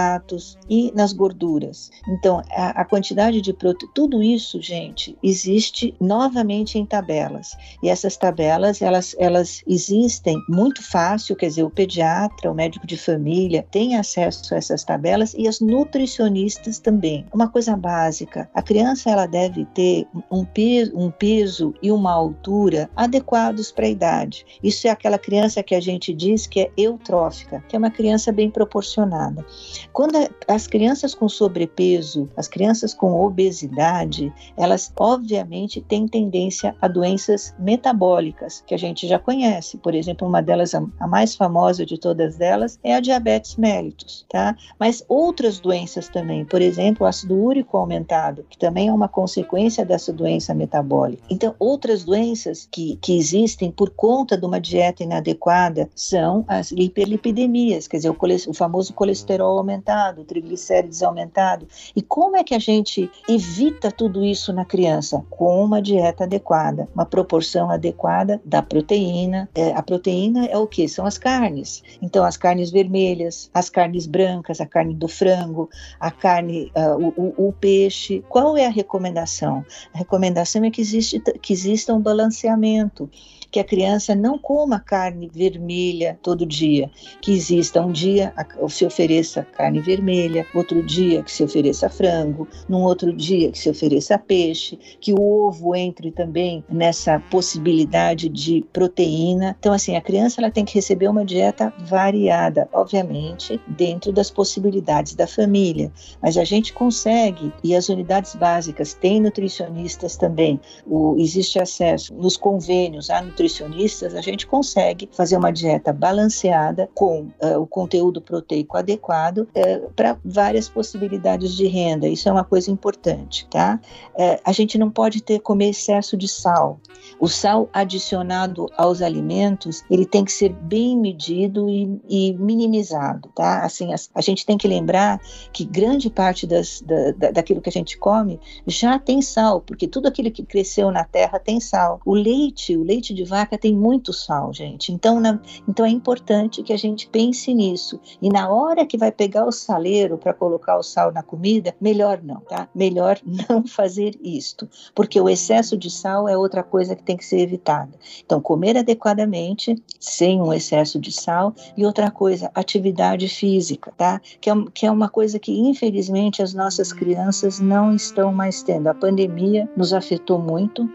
e nas gorduras. Então, a, a quantidade de proteína, tudo isso, gente, existe novamente em tabelas. E essas tabelas, elas, elas existem muito fácil, quer dizer, o pediatra, o médico de família tem acesso a essas tabelas e as nutricionistas também. Uma coisa básica, a criança ela deve ter um peso, um peso e uma altura adequados para a idade. Isso é aquela criança que a gente diz que é eutrófica que é uma criança bem proporcionada. Quando as crianças com sobrepeso, as crianças com obesidade, elas obviamente têm tendência a doenças metabólicas, que a gente já conhece. Por exemplo, uma delas, a mais famosa de todas elas, é a diabetes mellitus, tá? Mas outras doenças também, por exemplo, o ácido úrico aumentado, que também é uma consequência dessa doença metabólica. Então, outras doenças que, que existem por conta de uma dieta inadequada são as hiper hiperlipidemias, quer dizer, o, o famoso colesterol aumentado, triglicérides aumentado. E como é que a gente evita tudo isso na criança? Com uma dieta adequada, uma proporção adequada da proteína. É, a proteína é o que? São as carnes. Então, as carnes vermelhas, as carnes brancas, a carne do frango, a carne, uh, o, o, o, peixe. Qual é a recomendação? A recomendação é que, existe, que exista um balanceamento que a criança não coma carne vermelha todo dia, que exista um dia se ofereça carne vermelha, outro dia que se ofereça frango, num outro dia que se ofereça peixe, que o ovo entre também nessa possibilidade de proteína. Então, assim, a criança ela tem que receber uma dieta variada, obviamente, dentro das possibilidades da família, mas a gente consegue, e as unidades básicas têm nutricionistas também, o, existe acesso nos convênios a nutricionistas, a gente consegue fazer uma dieta balanceada com uh, o conteúdo proteico adequado uh, eh, para várias possibilidades de renda. Isso é uma coisa importante, tá? Uh, a gente não pode ter comer excesso de sal. O sal adicionado aos alimentos, ele tem que ser bem medido e, e minimizado, tá? Assim, a, a, gente tem que lembrar que grande parte das, da, da, daquilo que a gente come já tem sal, porque tudo aquilo que cresceu na terra tem sal. O leite, o leite de vaca tem muito sal, gente. Então, na, então é importante que a gente pense nisso. E na hora que vai pegar o saleiro para colocar o sal na comida, melhor não, tá? Melhor não fazer isto, porque o excesso de sal é outra coisa que tem que ser evitada. Então, comer adequadamente, sem um excesso de sal, e outra coisa, atividade física, tá? Que é, que é uma coisa que, infelizmente, as nossas crianças não estão mais tendo. A pandemia nos afetou muito,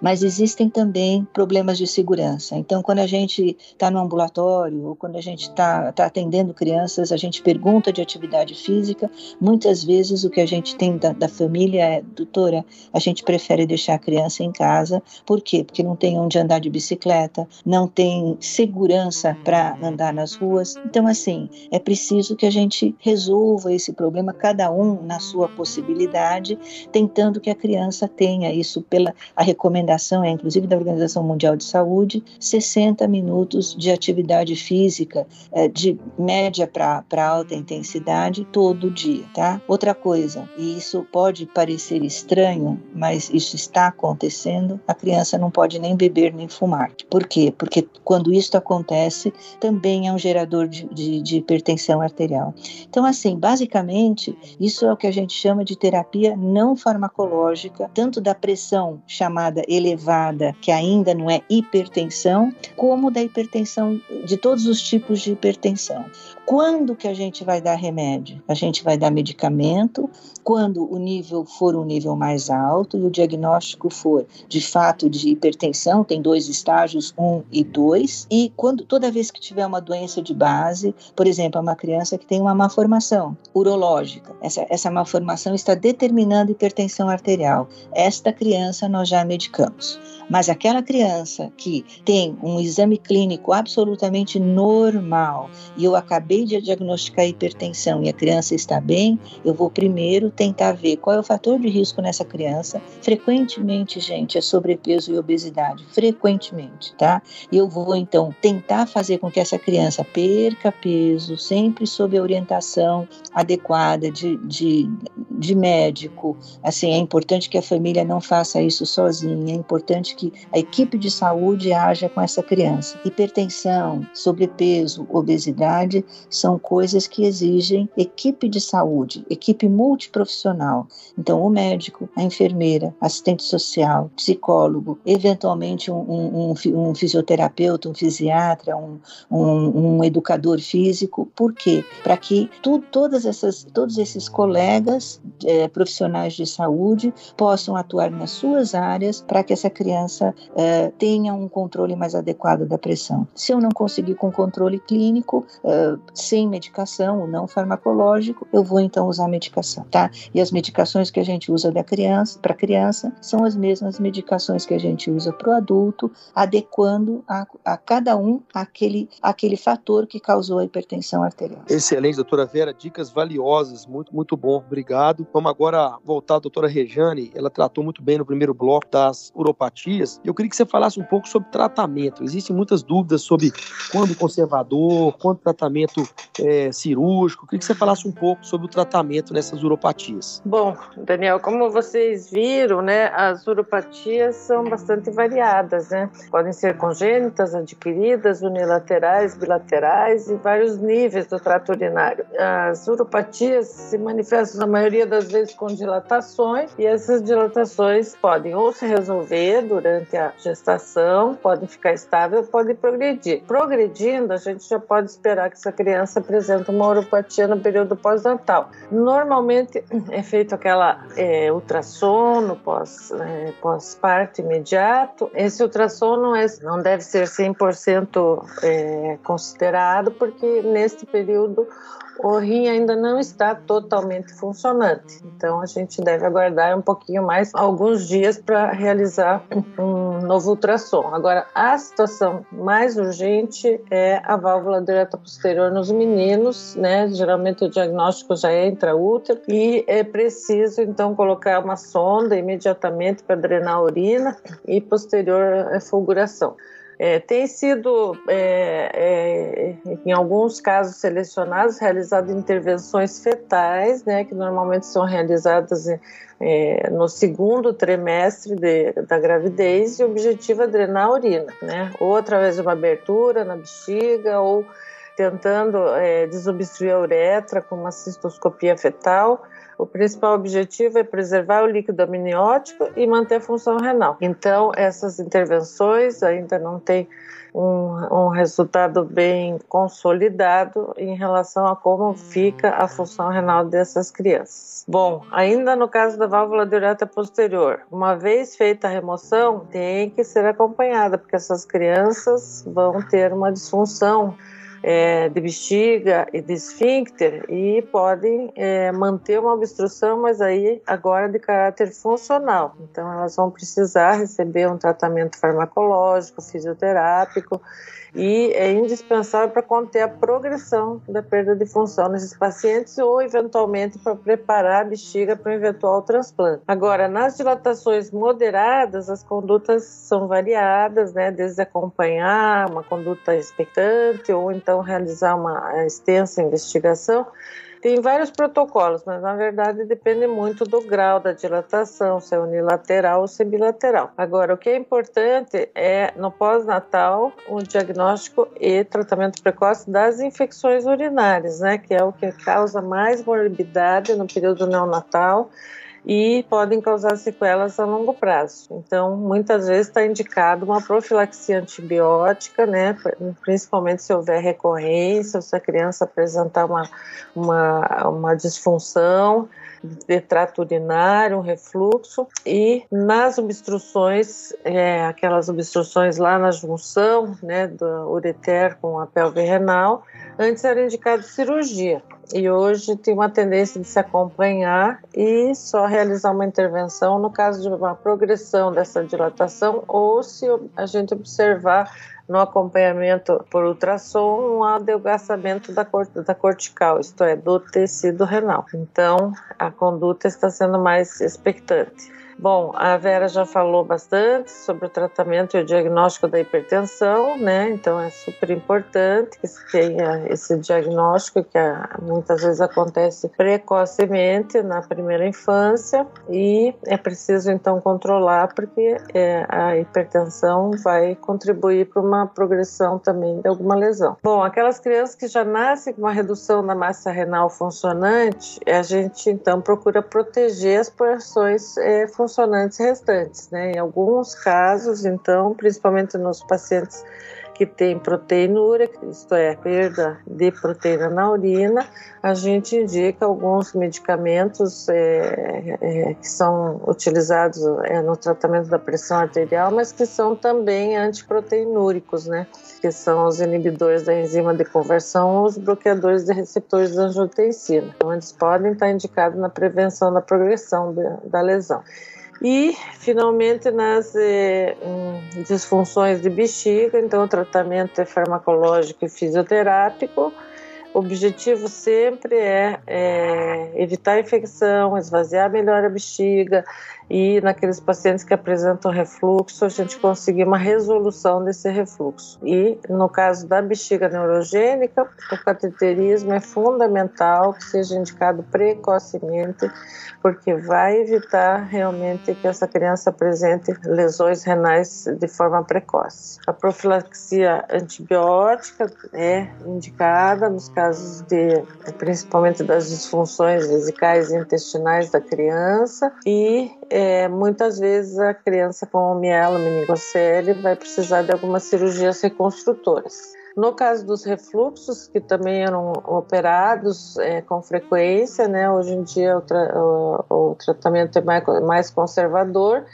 mas existem também problemas de segurança. Então, quando a gente está no ambulatório ou quando a gente está tá atendendo crianças, a gente pergunta de atividade física. Muitas vezes o que a gente tem da, da família é, doutora, a gente prefere deixar a criança em casa. Por quê? Porque não tem onde andar de bicicleta, não tem segurança para andar nas ruas. Então, assim, é preciso que a gente resolva esse problema, cada um na sua possibilidade, tentando que a criança tenha isso pela a recomendação, é inclusive da Organização Mundial de saúde, 60 minutos de atividade física é, de média para alta intensidade todo dia, tá? Outra coisa, e isso pode parecer estranho, mas isso está acontecendo, a criança não pode nem beber nem fumar. Por quê? Porque quando isso acontece, também é um gerador de, de, de hipertensão arterial. Então, assim, basicamente, isso é o que a gente chama de terapia não farmacológica, tanto da pressão chamada elevada, que ainda não é hipertensão, como da hipertensão, de todos os tipos de hipertensão. Quando que a gente vai dar remédio? A gente vai dar medicamento quando o nível for um nível mais alto e o diagnóstico for de fato de hipertensão, tem dois estágios, um e dois, e quando toda vez que tiver uma doença de base, por exemplo, uma criança que tem uma má formação urológica, essa, essa má formação está determinando hipertensão arterial. Esta criança nós já medicamos. Mas aquela criança que tem um exame clínico absolutamente normal e eu acabei de diagnosticar hipertensão e a criança está bem, eu vou primeiro tentar ver qual é o fator de risco nessa criança. Frequentemente, gente, é sobrepeso e obesidade, frequentemente, tá? E eu vou então tentar fazer com que essa criança perca peso, sempre sob a orientação adequada de, de, de médico. Assim, é importante que a família não faça isso sozinha, é importante que a equipe de saúde haja com essa criança. Hipertensão, sobrepeso, obesidade são coisas que exigem equipe de saúde, equipe multiprofissional. Então, o médico, a enfermeira, assistente social, psicólogo, eventualmente um, um, um fisioterapeuta, um fisiatra, um, um, educador físico. Por quê? Para que tu, todas essas, todos esses colegas é, profissionais de saúde possam atuar nas suas áreas para que essa criança é, tenha um controle mais adequado da pressão. Se eu não conseguir com controle clínico, é, sem medicação ou não farmacológico, eu vou então usar medicação, tá? E as medicações que a gente usa da criança para criança são as mesmas medicações que a gente usa para o adulto, adequando a, a cada um aquele, aquele fator que causou a hipertensão arterial. Excelente, doutora Vera, dicas valiosas, muito, muito bom, obrigado. Vamos agora voltar à doutora Rejane, ela tratou muito bem no primeiro bloco das uropatias. Eu queria que você falasse um pouco sobre tratamento. Existem muitas dúvidas sobre quando conservador, quando tratamento é, cirúrgico. Eu queria que você falasse um pouco sobre o tratamento nessas uropatias. Bom, Daniel, como vocês viram, né, as uropatias são bastante variadas, né? Podem ser congênitas, adquiridas, unilaterais, bilaterais e vários níveis do trato urinário. As uropatias se manifestam na maioria das vezes com dilatações e essas dilatações podem ou se resolver durante a gestação, podem ficar estável, podem progredir. Progredindo, a gente já pode esperar que essa criança apresente uma uropatia no período pós-natal. Normalmente é feito aquela é, ultrassono pós, é, pós-parto imediato. Esse ultrassom não, é, não deve ser 100% é, considerado, porque neste período o rim ainda não está totalmente funcionante. Então a gente deve aguardar um pouquinho mais, alguns dias, para realizar um novo ultrassom. Agora, a situação mais urgente é a válvula direta posterior nos meninos, né? Geralmente o diagnóstico já é intraútero e é preciso então colocar uma sonda imediatamente para drenar a urina e posterior fulguração. É, tem sido, é, é, em alguns casos selecionados, realizadas intervenções fetais, né, que normalmente são realizadas é, no segundo trimestre de, da gravidez, e o objetivo é drenar a urina, né, ou através de uma abertura na bexiga, ou tentando é, desobstruir a uretra com uma cistoscopia fetal, o principal objetivo é preservar o líquido amniótico e manter a função renal. Então, essas intervenções ainda não têm um, um, resultado bem consolidado em relação a como fica a função renal dessas crianças. Bom, ainda no caso da válvula diureta posterior, uma vez feita a remoção, tem que ser acompanhada, porque essas crianças vão ter uma disfunção é, de bexiga e de esfíncter e podem é, manter uma obstrução, mas aí agora de caráter funcional. Então elas vão precisar receber um tratamento farmacológico, fisioterápico e é indispensável para conter a progressão da perda de função nesses pacientes ou, eventualmente, para preparar a bexiga para um eventual transplante. Agora, nas dilatações moderadas, as condutas são variadas, né? Desde acompanhar uma conduta expectante ou então realizar uma extensa investigação tem vários protocolos, mas na verdade depende muito do grau da dilatação, se é unilateral ou se é bilateral. Agora, o que é importante é no pós-natal o diagnóstico e tratamento precoce das infecções urinárias, né, que é o que causa mais morbidade no período neonatal e podem causar sequelas a longo prazo. Então, muitas vezes está indicado uma profilaxia antibiótica, né, principalmente se houver recorrência, se a criança apresentar uma, uma, uma disfunção de trato urinário, um refluxo, e nas obstruções, é, aquelas obstruções lá na junção né, do ureter com a pelve renal, antes era indicado cirurgia. E hoje tem uma tendência de se acompanhar e só realizar uma intervenção no caso de uma progressão dessa dilatação ou se a gente observar no acompanhamento por ultrassom um adelgaçamento da, da cortical, isto é, do tecido renal. Então, a conduta está sendo mais expectante. Bom, a Vera já falou bastante sobre o tratamento e o diagnóstico da hipertensão, né? Então é super importante que se tenha esse diagnóstico que ah, muitas vezes acontece precocemente na primeira infância e é preciso então controlar porque é, a hipertensão vai contribuir para uma progressão também de alguma lesão. Bom, aquelas crianças que já nascem com uma redução da massa renal funcionante, a gente então procura proteger as porções é, funcionantes funcionantes restantes. Né? Em alguns casos, então, principalmente nos pacientes que têm proteinúria, isto é, perda de proteína na urina, a gente indica alguns medicamentos é, é, que são utilizados é, no tratamento da pressão arterial, mas que são também antiproteinúricos, né? Que são os inibidores da enzima de conversão ou os bloqueadores de receptores de angiotensina. Então, eles podem estar indicados na prevenção da progressão da lesão. E, finalmente, nas eh, disfunções de bexiga, então o tratamento é farmacológico e fisioterápico. O objetivo sempre é, é evitar a infecção, esvaziar melhor a bexiga, e naqueles pacientes que apresentam refluxo, a gente conseguir uma resolução desse refluxo. E no caso da bexiga neurogênica, o cateterismo é fundamental que seja indicado precocemente, porque vai evitar realmente que essa criança apresente lesões renais de forma precoce. A profilaxia antibiótica é indicada nos casos de, principalmente das disfunções vesicais e intestinais da criança e é, muitas vezes a criança com mielo meningocele vai precisar de algumas cirurgias reconstrutoras. No caso dos refluxos, que também eram operados é, com frequência, né, hoje em dia o, tra o, o tratamento é mais, mais conservador,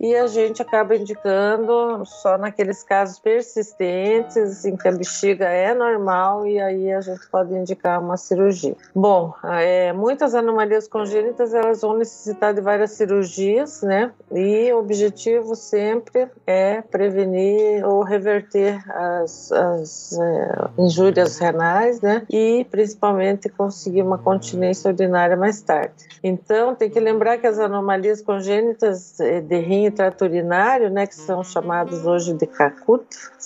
e a gente acaba indicando só naqueles casos persistentes em que a bexiga é normal e aí a gente pode indicar uma cirurgia. Bom, é, muitas anomalias congênitas elas vão necessitar de várias cirurgias, né? E o objetivo sempre é prevenir ou reverter as, as é, injúrias renais, né? E principalmente conseguir uma continência urinária mais tarde. Então tem que lembrar que as anomalias congênitas é, de rim urinário, né, que são chamados hoje de CACUT,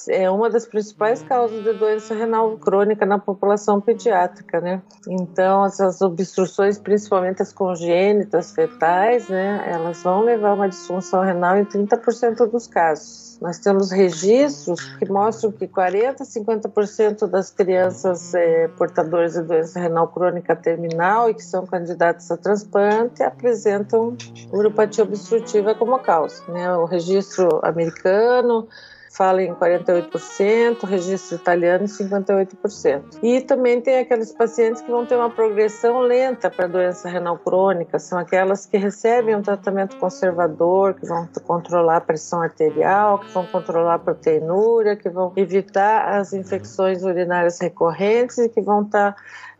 é uma das principais causas de doença renal crônica na população pediátrica, né? Então, essas obstruções, principalmente as congênitas fetais, né, elas vão levar a uma disfunção renal em 30% dos casos. Nós temos registros que mostram que 40% a 50% das crianças é, portadoras de doença renal crônica terminal e que são candidatas a transplante apresentam uropatia obstrutiva como causa. Né? O registro americano fala em 48%, registro italiano em 58%. E também tem aqueles pacientes que vão ter uma progressão lenta para doença renal crônica, são aquelas que recebem um tratamento conservador, que vão controlar a pressão arterial, que vão controlar a proteinúria, que vão evitar as infecções urinárias recorrentes e que vão estar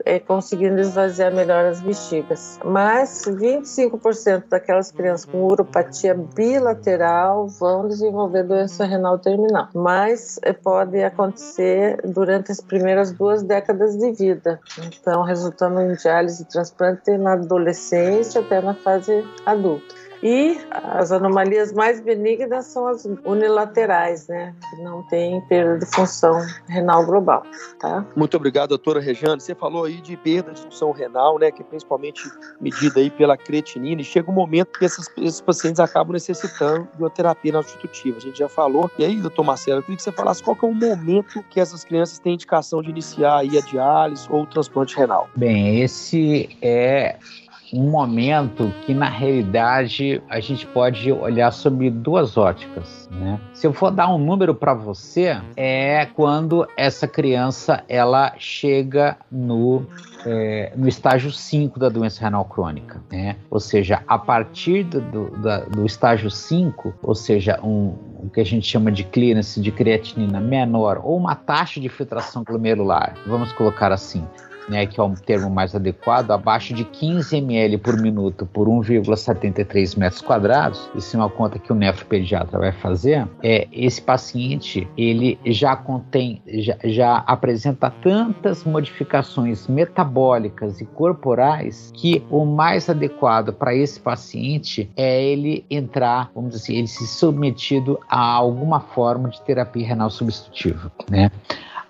é, conseguindo esvaziar melhor as bexigas. Mas 25% daquelas crianças com uropatia bilateral vão desenvolver doença renal terminal. Mas é, pode acontecer durante as primeiras duas décadas de vida. Então, resultando em diálise e transplante na adolescência até na fase adulta. E as anomalias mais benignas são as unilaterais, né? Que não tem perda de função renal global, tá? Muito obrigado, doutora Rejane. Você falou aí de perda de função renal, né? Que é principalmente medida aí pela creatinina. E chega um momento que esses, esses pacientes acabam necessitando de uma terapia não substitutiva. A gente já falou. E aí, doutor Marcelo, eu queria que você falasse qual que é o momento que essas crianças têm indicação de iniciar aí a diálise ou o transplante renal. Bem, esse é um momento que na realidade a gente pode olhar sobre duas óticas, né? Se eu for dar um número para você, é quando essa criança ela chega no é, no estágio 5 da doença renal crônica, né? Ou seja, a partir do, do, do estágio 5, ou seja, um, o que a gente chama de clearance de creatinina menor ou uma taxa de filtração glomerular, vamos colocar assim, né, que é um termo mais adequado, abaixo de 15 ml por minuto por 1,73 metros quadrados, isso é uma conta que o nefropediatra vai fazer, é, esse paciente ele já contém, já, já apresenta tantas modificações metabólicas e corporais que o mais adequado para esse paciente é ele entrar, vamos dizer assim, ele se submetido a alguma forma de terapia renal substitutiva, né?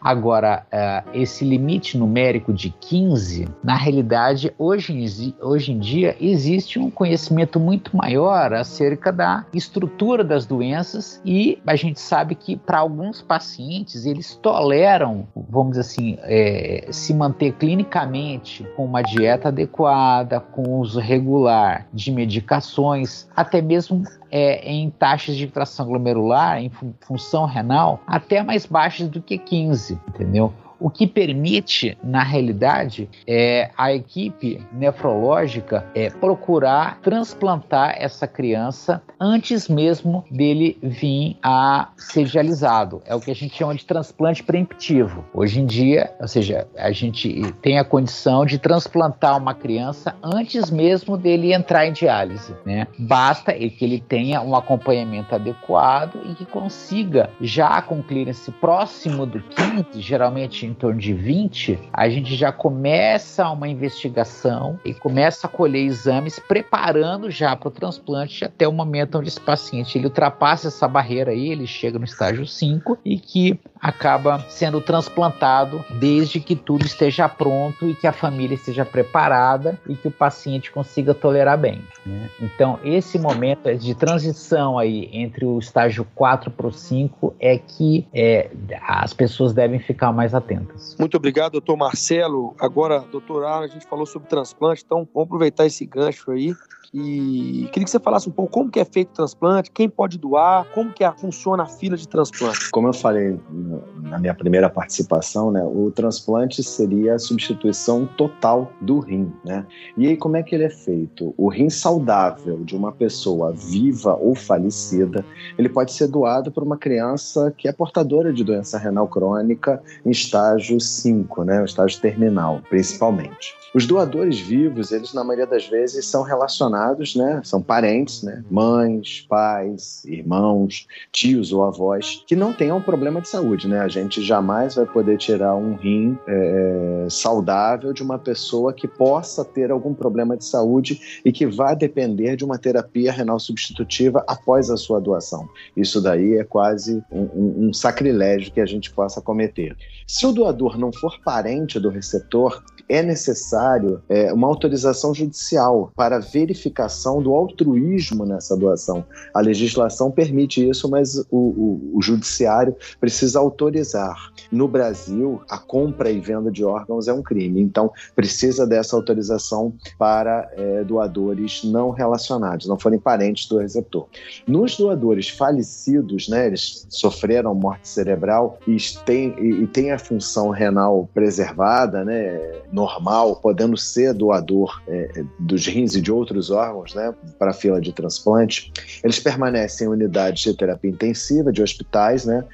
Agora, uh, esse limite numérico de 15, na realidade, hoje, hoje em dia, existe um conhecimento muito maior acerca da estrutura das doenças e a gente sabe que para alguns pacientes eles toleram, vamos dizer assim, é, se manter clinicamente com uma dieta adequada, com uso regular de medicações, até mesmo é, em taxas de filtração glomerular, em função renal, até mais baixas do que 15, entendeu? O que permite, na realidade, é a equipe nefrológica é, procurar transplantar essa criança antes mesmo dele vir a ser dialisado. É o que a gente chama de transplante preemptivo. Hoje em dia, ou seja, a gente tem a condição de transplantar uma criança antes mesmo dele entrar em diálise. Né? Basta que ele tenha um acompanhamento adequado e que consiga, já com clearance próximo do 15, geralmente em torno de 20, a gente já começa uma investigação e começa a colher exames preparando já para o transplante até o momento onde esse paciente ele ultrapassa essa barreira aí, ele chega no estágio 5 e que acaba sendo transplantado desde que tudo esteja pronto e que a família esteja preparada e que o paciente consiga tolerar bem. Né? Então, esse momento de transição aí entre o estágio 4 para o 5 é que é, as pessoas devem ficar mais atentas. Muito obrigado, doutor Marcelo. Agora, doutor Arno, a gente falou sobre transplante, então vamos aproveitar esse gancho aí e queria que você falasse um pouco como que é feito o transplante, quem pode doar, como que funciona a fila de transplante. Como eu falei na minha primeira participação, né, o transplante seria a substituição total do rim, né? E aí como é que ele é feito? O rim saudável de uma pessoa viva ou falecida, ele pode ser doado para uma criança que é portadora de doença renal crônica em estágio 5, né, estágio terminal, principalmente. Os doadores vivos, eles na maioria das vezes são relacionados, né? São parentes, né? Mães, pais, irmãos, tios ou avós que não tenham problema de saúde, né? A gente jamais vai poder tirar um rim é, saudável de uma pessoa que possa ter algum problema de saúde e que vá depender de uma terapia renal substitutiva após a sua doação. Isso daí é quase um, um, um sacrilégio que a gente possa cometer. Se o doador não for parente do receptor, é necessário é, uma autorização judicial para verificação do altruísmo nessa doação. A legislação permite isso, mas o, o, o judiciário precisa autorizar. No Brasil, a compra e venda de órgãos é um crime, então precisa dessa autorização para é, doadores não relacionados, não forem parentes do receptor. Nos doadores falecidos, né, eles sofreram morte cerebral e têm, e, e têm a função renal preservada, né, normal, podendo ser doador é, dos rins e de outros órgãos, né, para a fila de transplante, eles permanecem em unidades de terapia intensiva de hospitais, né,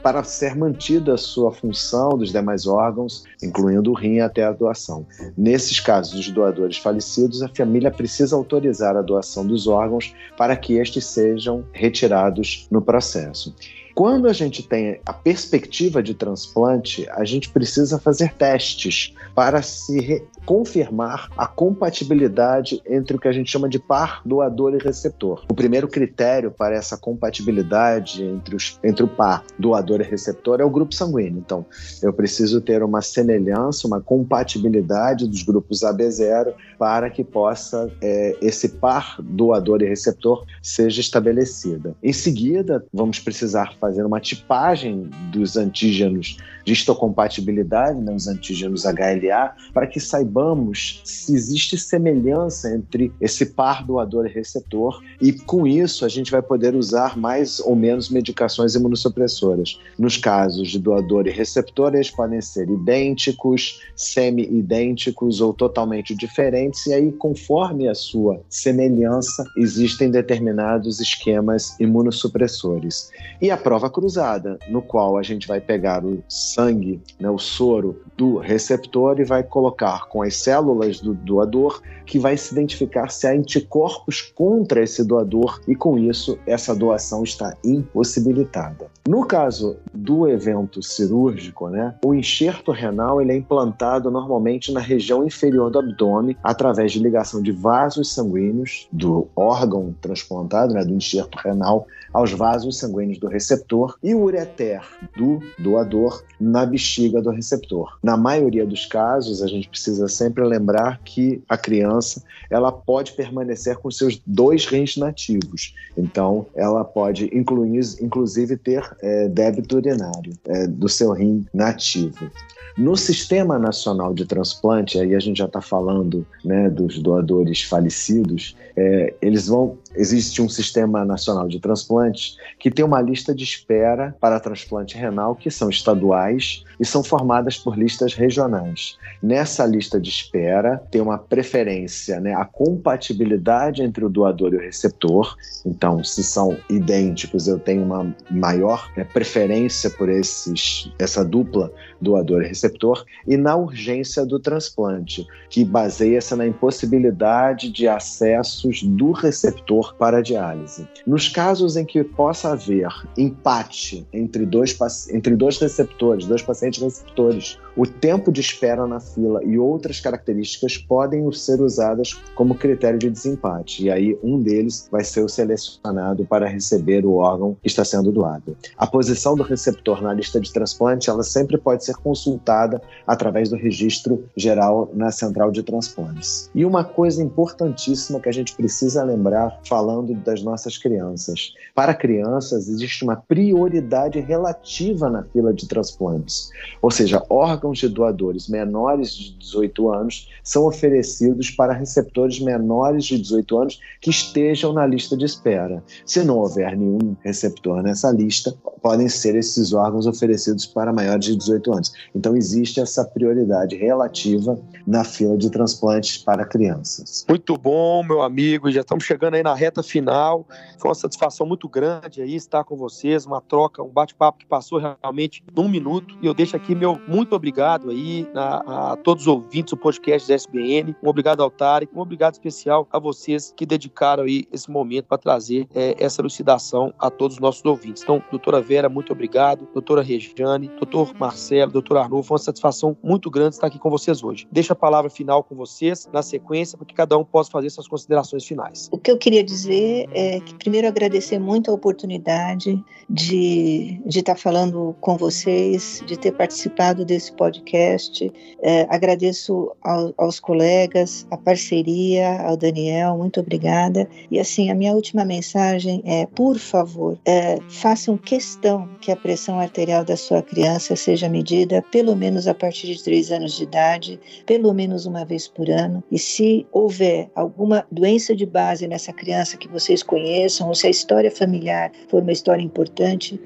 para ser mantida a sua função dos demais órgãos, incluindo o rim até a doação. Nesses casos dos doadores falecidos, a família precisa autorizar a doação dos órgãos para que estes sejam retirados no processo. Quando a gente tem a perspectiva de transplante, a gente precisa fazer testes para se confirmar a compatibilidade entre o que a gente chama de par doador e receptor. O primeiro critério para essa compatibilidade entre, os, entre o par doador e receptor é o grupo sanguíneo. Então, eu preciso ter uma semelhança, uma compatibilidade dos grupos AB0 para que possa é, esse par doador e receptor seja estabelecida. Em seguida, vamos precisar fazer fazer uma tipagem dos antígenos de histocompatibilidade, né, os antígenos HLA, para que saibamos se existe semelhança entre esse par doador e receptor, e com isso a gente vai poder usar mais ou menos medicações imunossupressoras. Nos casos de doador e receptor, eles podem ser idênticos, semi-idênticos ou totalmente diferentes, e aí, conforme a sua semelhança, existem determinados esquemas imunossupressores. E a prova cruzada, no qual a gente vai pegar o sangue, né, o soro do receptor e vai colocar com as células do doador, que vai se identificar se há anticorpos contra esse doador e com isso essa doação está impossibilitada. No caso do evento cirúrgico, né, o enxerto renal ele é implantado normalmente na região inferior do abdômen através de ligação de vasos sanguíneos do órgão transplantado, né, do enxerto renal, aos vasos sanguíneos do receptor e o ureter do doador na bexiga do receptor. Na maioria dos casos, a gente precisa sempre lembrar que a criança ela pode permanecer com seus dois rins nativos. Então, ela pode incluir, inclusive ter é, débito urinário é, do seu rim nativo. No Sistema Nacional de Transplante, aí a gente já está falando né, dos doadores falecidos, é, eles vão. Existe um Sistema Nacional de Transplantes que tem uma lista de espera para transplante renal que são estaduais e são formadas por listas regionais. Nessa lista de espera tem uma preferência, né, a compatibilidade entre o doador e o receptor. Então, se são idênticos, eu tenho uma maior né, preferência por esses, essa dupla doador e receptor, e na urgência do transplante, que baseia-se na impossibilidade de acessos do receptor para a diálise. Nos casos em que possa haver empate entre dois, entre dois receptores, dois pacientes receptores, o tempo de espera na fila e outras características podem ser usadas como critério de desempate, e aí um deles vai ser o selecionado para receber o órgão que está sendo doado. A posição do receptor na lista de transplante, ela sempre pode ser consultada através do registro geral na central de transplantes. E uma coisa importantíssima que a gente precisa lembrar falando das nossas crianças. Para crianças existe uma prioridade relativa na fila de transplantes, ou seja, órgãos de doadores menores de 18 anos são oferecidos para receptores menores de 18 anos que estejam na lista de espera. Se não houver nenhum receptor nessa lista, podem ser esses órgãos oferecidos para maiores de 18 anos. Então, existe essa prioridade relativa na fila de transplantes para crianças. Muito bom, meu amigo. Já estamos chegando aí na reta final. Foi uma satisfação muito grande aí estar com vocês, uma troca, um bate-papo que passou realmente num minuto. E eu deixo aqui meu muito obrigado aí a, a todos os ouvintes do podcast da SBN. Um obrigado ao Tarek, um obrigado especial a vocês que dedicaram aí esse momento para trazer é, essa elucidação a todos os nossos ouvintes. Então, doutora Vera, muito obrigado. Doutora Regiane, doutor Marcelo, doutor Arnulfo, uma satisfação muito grande estar aqui com vocês hoje. Deixo a palavra final com vocês, na sequência, para que cada um possa fazer suas considerações finais. O que eu queria dizer é que, primeiro, agradecer muito a oportunidade de, de estar falando com vocês, de ter participado desse podcast. É, agradeço ao, aos colegas, a parceria, ao Daniel, muito obrigada. E, assim, a minha última mensagem é, por favor, é, façam questão que a pressão arterial da sua criança seja medida pelo menos a partir de três anos de idade, pelo menos uma vez por ano. E se houver alguma doença de base nessa criança que vocês conheçam, ou se a história familiar for uma história importante,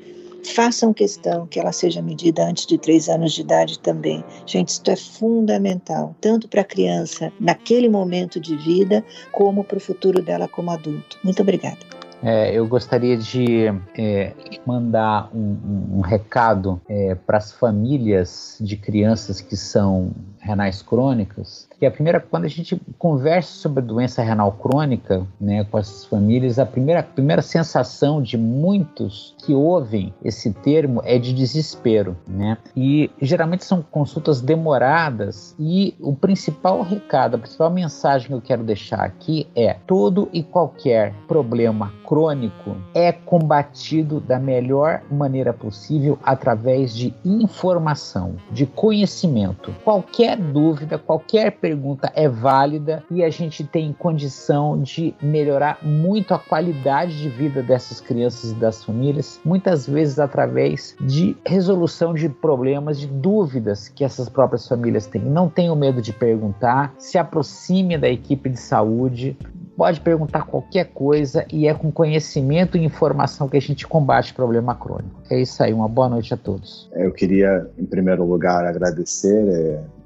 façam questão que ela seja medida antes de três anos de idade também. Gente, isso é fundamental, tanto para a criança naquele momento de vida, como para o futuro dela como adulto. Muito obrigada. É, eu gostaria de é, mandar um, um, um recado é, para as famílias de crianças que são renais crônicas, que a primeira, quando a gente conversa sobre a doença renal crônica, né, com as famílias, a primeira, a primeira sensação de muitos que ouvem esse termo é de desespero, né? E geralmente são consultas demoradas e o principal recado, a principal mensagem que eu quero deixar aqui é: todo e qualquer problema crônico é combatido da melhor maneira possível através de informação, de conhecimento. Qualquer dúvida, qualquer pergunta pergunta é válida e a gente tem condição de melhorar muito a qualidade de vida dessas crianças e das famílias, muitas vezes através de resolução de problemas, de dúvidas que essas próprias famílias têm. Não tenham medo de perguntar, se aproxime da equipe de saúde, pode perguntar qualquer coisa e é com conhecimento e informação que a gente combate o problema crônico. É isso aí, uma boa noite a todos. Eu queria, em primeiro lugar, agradecer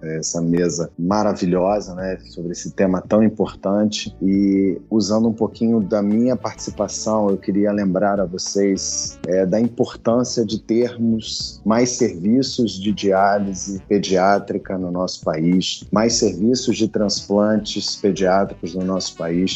é, essa mesa maravilhosa, né, sobre esse tema tão importante e usando um pouquinho da minha participação, eu queria lembrar a vocês é, da importância de termos mais serviços de diálise pediátrica no nosso país, mais serviços de transplantes pediátricos no nosso país,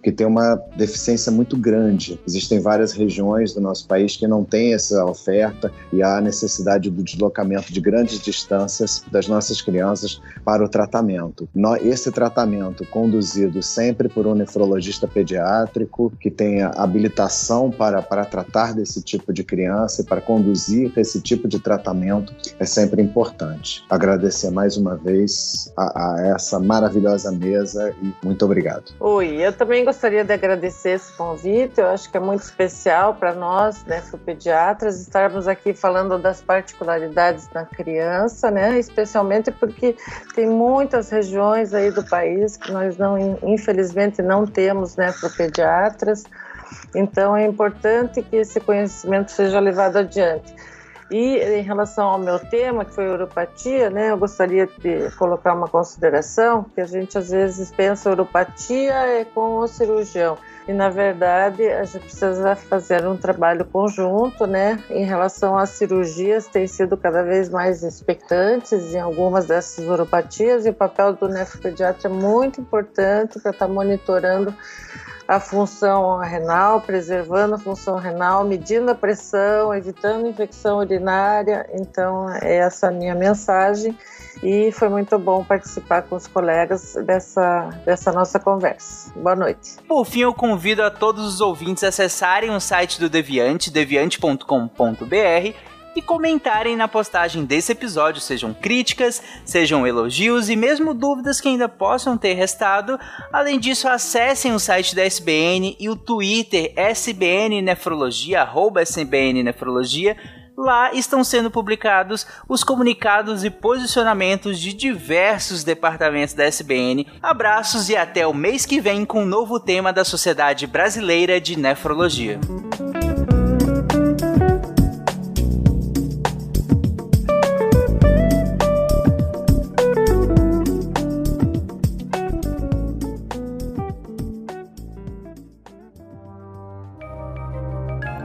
porque tem uma deficiência muito grande. Existem várias regiões do nosso país que não têm essa oferta e há necessidade do deslocamento de grandes distâncias das nossas crianças para o tratamento. Esse tratamento conduzido sempre por um nefrologista pediátrico que tenha habilitação para, para tratar desse tipo de criança e para conduzir esse tipo de tratamento é sempre importante. Agradecer mais uma vez a, a essa maravilhosa mesa e muito obrigado. Oi, eu também gostaria de agradecer esse convite. Eu acho que é muito especial para nós, né, pediatras, estarmos aqui falando das particularidades da criança, né, especialmente porque tem muitas regiões aí do país que nós não, infelizmente, não temos nefropediatras. Então é importante que esse conhecimento seja levado adiante. E em relação ao meu tema, que foi uropatia, né, eu gostaria de colocar uma consideração, que a gente às vezes pensa uropatia é com o cirurgião. E na verdade a gente precisa fazer um trabalho conjunto, né? Em relação às cirurgias, tem sido cada vez mais expectantes em algumas dessas uropatias, e o papel do nefropediatra é muito importante para estar tá monitorando a função renal, preservando a função renal, medindo a pressão, evitando infecção urinária. Então, é essa a minha mensagem e foi muito bom participar com os colegas dessa, dessa nossa conversa. Boa noite. Por fim, eu convido a todos os ouvintes a acessarem o site do Deviante, deviante.com.br e comentarem na postagem desse episódio, sejam críticas, sejam elogios e mesmo dúvidas que ainda possam ter restado. Além disso, acessem o site da SBN e o Twitter SBN Nefrologia, arroba SBN Nefrologia. Lá estão sendo publicados os comunicados e posicionamentos de diversos departamentos da SBN. Abraços e até o mês que vem com um novo tema da Sociedade Brasileira de Nefrologia.